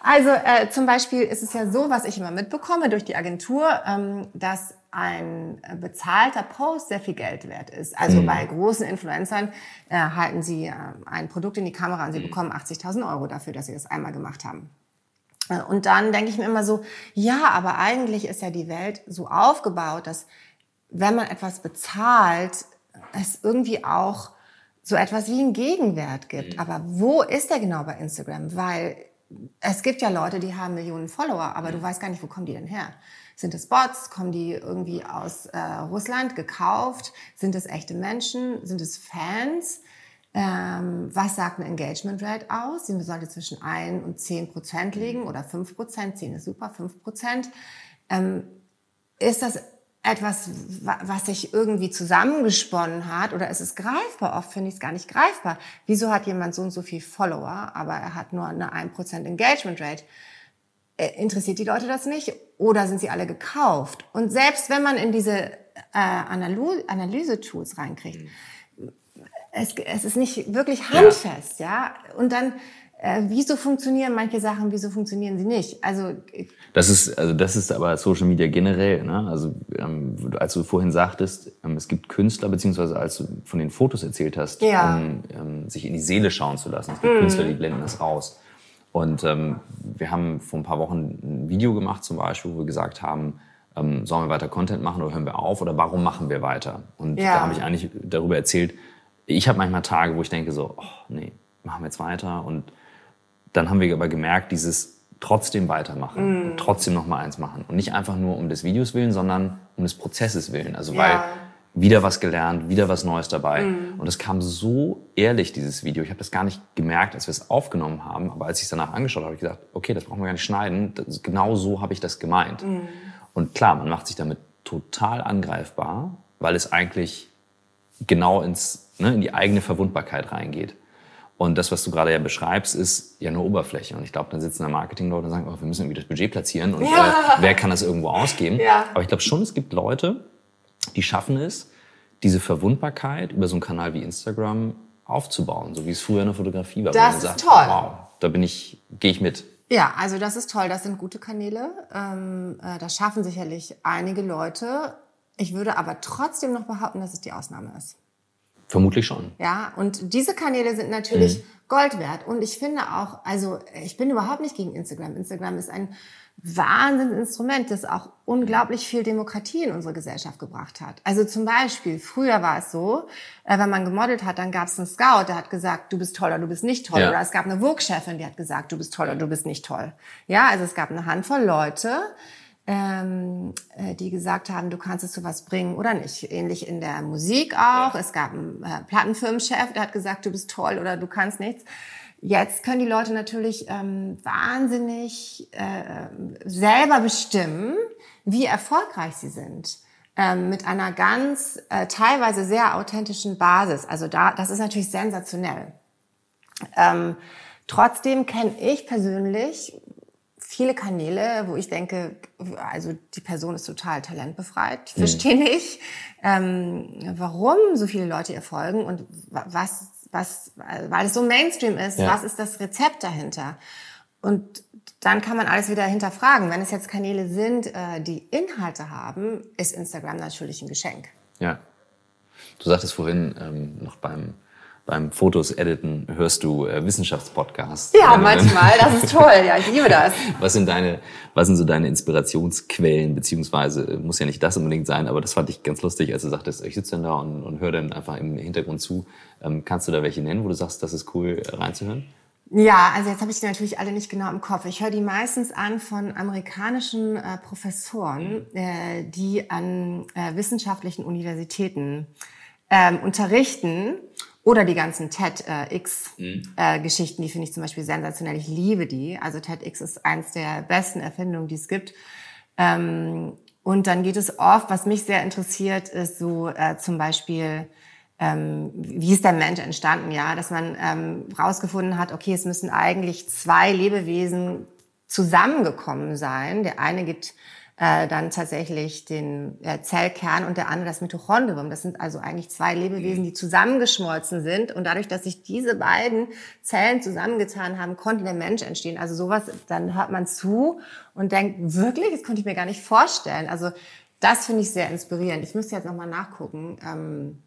also äh, zum Beispiel ist es ja so, was ich immer mitbekomme durch die Agentur, ähm, dass ein bezahlter Post sehr viel Geld wert ist. Also mhm. bei großen Influencern äh, halten sie äh, ein Produkt in die Kamera und sie mhm. bekommen 80.000 Euro dafür, dass sie das einmal gemacht haben. Und dann denke ich mir immer so, ja, aber eigentlich ist ja die Welt so aufgebaut, dass wenn man etwas bezahlt, es irgendwie auch so etwas wie einen Gegenwert gibt. Mhm. Aber wo ist der genau bei Instagram? Weil es gibt ja Leute, die haben Millionen Follower, aber du weißt gar nicht, wo kommen die denn her? Sind es Bots? Kommen die irgendwie aus äh, Russland gekauft? Sind es echte Menschen? Sind es Fans? Ähm, was sagt eine Engagement Rate aus? Sie sollte zwischen 1 und 10 Prozent liegen oder 5 Prozent. 10 ist super, 5 Prozent. Ähm, ist das etwas, was sich irgendwie zusammengesponnen hat oder ist es greifbar? Oft finde ich es gar nicht greifbar. Wieso hat jemand so und so viel Follower, aber er hat nur eine 1% Engagement Rate? Äh, interessiert die Leute das nicht oder sind sie alle gekauft? Und selbst wenn man in diese äh, Analyse-Tools reinkriegt, es, es ist nicht wirklich handfest, ja. ja? Und dann, äh, wieso funktionieren manche Sachen, wieso funktionieren sie nicht? Also das ist, also das ist aber Social Media generell. Ne? Also ähm, als du vorhin sagtest, ähm, es gibt Künstler, beziehungsweise als du von den Fotos erzählt hast, ja. um ähm, sich in die Seele schauen zu lassen. Es gibt mhm. Künstler, die blenden das raus. Und ähm, wir haben vor ein paar Wochen ein Video gemacht zum Beispiel, wo wir gesagt haben, ähm, sollen wir weiter Content machen oder hören wir auf oder warum machen wir weiter? Und ja. da habe ich eigentlich darüber erzählt, ich habe manchmal Tage, wo ich denke so, oh, nee, machen wir jetzt weiter. Und dann haben wir aber gemerkt, dieses trotzdem weitermachen mm. und trotzdem noch mal eins machen. Und nicht einfach nur um des Videos willen, sondern um des Prozesses willen. Also ja. weil wieder was gelernt, wieder was Neues dabei. Mhm. Und es kam so ehrlich, dieses Video. Ich habe das gar nicht gemerkt, als wir es aufgenommen haben. Aber als ich es danach angeschaut habe, habe ich gesagt, okay, das brauchen wir gar nicht schneiden. Das, genau so habe ich das gemeint. Mhm. Und klar, man macht sich damit total angreifbar, weil es eigentlich genau ins, ne, in die eigene Verwundbarkeit reingeht. Und das, was du gerade ja beschreibst, ist ja nur Oberfläche. Und ich glaube, dann sitzen da Marketingleute und sagen, oh, wir müssen irgendwie das Budget platzieren und ja. äh, wer kann das irgendwo ausgeben. Ja. Aber ich glaube schon, es gibt Leute, die schaffen es, diese Verwundbarkeit über so einen Kanal wie Instagram aufzubauen, so wie es früher in der Fotografie war. Das ist sagt, toll. Wow, da bin ich, gehe ich mit. Ja, also das ist toll. Das sind gute Kanäle. Ähm, äh, das schaffen sicherlich einige Leute. Ich würde aber trotzdem noch behaupten, dass es die Ausnahme ist. Vermutlich schon. Ja, und diese Kanäle sind natürlich mhm. Gold wert. Und ich finde auch, also ich bin überhaupt nicht gegen Instagram. Instagram ist ein Wahnsinnsinstrument, das auch unglaublich viel Demokratie in unsere Gesellschaft gebracht hat. Also zum Beispiel, früher war es so, äh, wenn man gemodelt hat, dann gab es einen Scout, der hat gesagt, du bist toll oder du bist nicht toll. Ja. Oder es gab eine Vogue-Chefin, die hat gesagt, du bist toll oder du bist nicht toll. Ja, also es gab eine Handvoll Leute, ähm, äh, die gesagt haben, du kannst es zu was bringen oder nicht. Ähnlich in der Musik auch. Ja. Es gab einen äh, Plattenfirmenchef, der hat gesagt, du bist toll oder du kannst nichts. Jetzt können die Leute natürlich ähm, wahnsinnig äh, selber bestimmen, wie erfolgreich sie sind. Ähm, mit einer ganz äh, teilweise sehr authentischen Basis. Also da, das ist natürlich sensationell. Ähm, trotzdem kenne ich persönlich viele Kanäle, wo ich denke, also die Person ist total talentbefreit. Ich mhm. verstehe nicht, ähm, warum so viele Leute ihr folgen und was was, weil es so Mainstream ist, ja. was ist das Rezept dahinter? Und dann kann man alles wieder hinterfragen. Wenn es jetzt Kanäle sind, äh, die Inhalte haben, ist Instagram natürlich ein Geschenk. Ja. Du sagtest vorhin ähm, noch beim beim Fotos editen hörst du äh, Wissenschaftspodcasts. Ja, manchmal, das ist toll, ja, ich liebe das. (laughs) Was sind deine, was sind so deine Inspirationsquellen, beziehungsweise äh, muss ja nicht das unbedingt sein, aber das fand ich ganz lustig, als du sagtest, ich sitze dann da und, und höre dann einfach im Hintergrund zu. Ähm, kannst du da welche nennen, wo du sagst, das ist cool äh, reinzuhören? Ja, also jetzt habe ich die natürlich alle nicht genau im Kopf. Ich höre die meistens an von amerikanischen äh, Professoren, äh, die an äh, wissenschaftlichen Universitäten ähm, unterrichten oder die ganzen TEDx-Geschichten, mhm. äh, die finde ich zum Beispiel sensationell. Ich liebe die. Also TEDx ist eins der besten Erfindungen, die es gibt. Ähm, und dann geht es oft, was mich sehr interessiert, ist so äh, zum Beispiel, ähm, wie ist der Mensch entstanden, ja, dass man ähm, rausgefunden hat, okay, es müssen eigentlich zwei Lebewesen zusammengekommen sein. Der eine gibt äh, dann tatsächlich den äh, Zellkern und der andere das Mitochondrium. Das sind also eigentlich zwei Lebewesen, die zusammengeschmolzen sind. Und dadurch, dass sich diese beiden Zellen zusammengetan haben, konnte der Mensch entstehen. Also sowas, dann hört man zu und denkt, wirklich, das konnte ich mir gar nicht vorstellen. Also das finde ich sehr inspirierend. Ich müsste jetzt nochmal nachgucken. Ähm,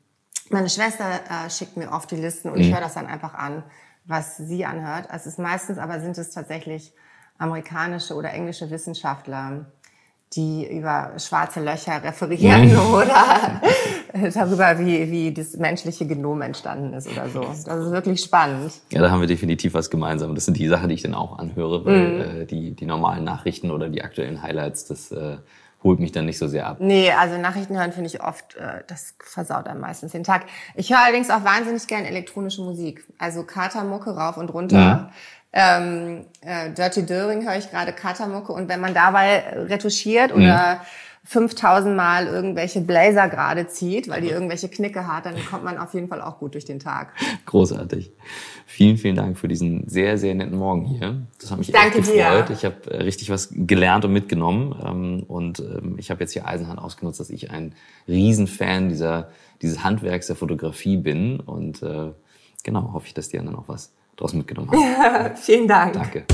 meine Schwester äh, schickt mir oft die Listen und mhm. ich höre das dann einfach an, was sie anhört. Es ist meistens aber sind es tatsächlich amerikanische oder englische Wissenschaftler, die über schwarze Löcher referieren mhm. (laughs) oder darüber, wie, wie das menschliche Genom entstanden ist oder so. Das ist wirklich spannend. Ja, da haben wir definitiv was gemeinsam. Das sind die Sachen, die ich dann auch anhöre, weil mhm. äh, die, die normalen Nachrichten oder die aktuellen Highlights, das äh, holt mich dann nicht so sehr ab. Nee, also Nachrichten hören finde ich oft, äh, das versaut einem meistens den Tag. Ich höre allerdings auch wahnsinnig gern elektronische Musik. Also Katermucke rauf und runter. Ja. Ähm, äh, Dirty Döring höre ich gerade Katamucke und wenn man dabei retuschiert mhm. oder 5000 Mal irgendwelche Blazer gerade zieht, weil die irgendwelche Knicke hat, dann kommt man auf jeden Fall auch gut durch den Tag. Großartig. Vielen, vielen Dank für diesen sehr, sehr netten Morgen hier. Das hat mich Danke echt gefreut. Dir. Ich habe äh, richtig was gelernt und mitgenommen. Ähm, und ähm, ich habe jetzt hier Eisenhand ausgenutzt, dass ich ein Riesenfan dieser, dieses Handwerks der Fotografie bin. Und äh, genau, hoffe ich, dass die anderen auch was draus mitgenommen hast. (laughs) Ja, vielen Dank. Danke.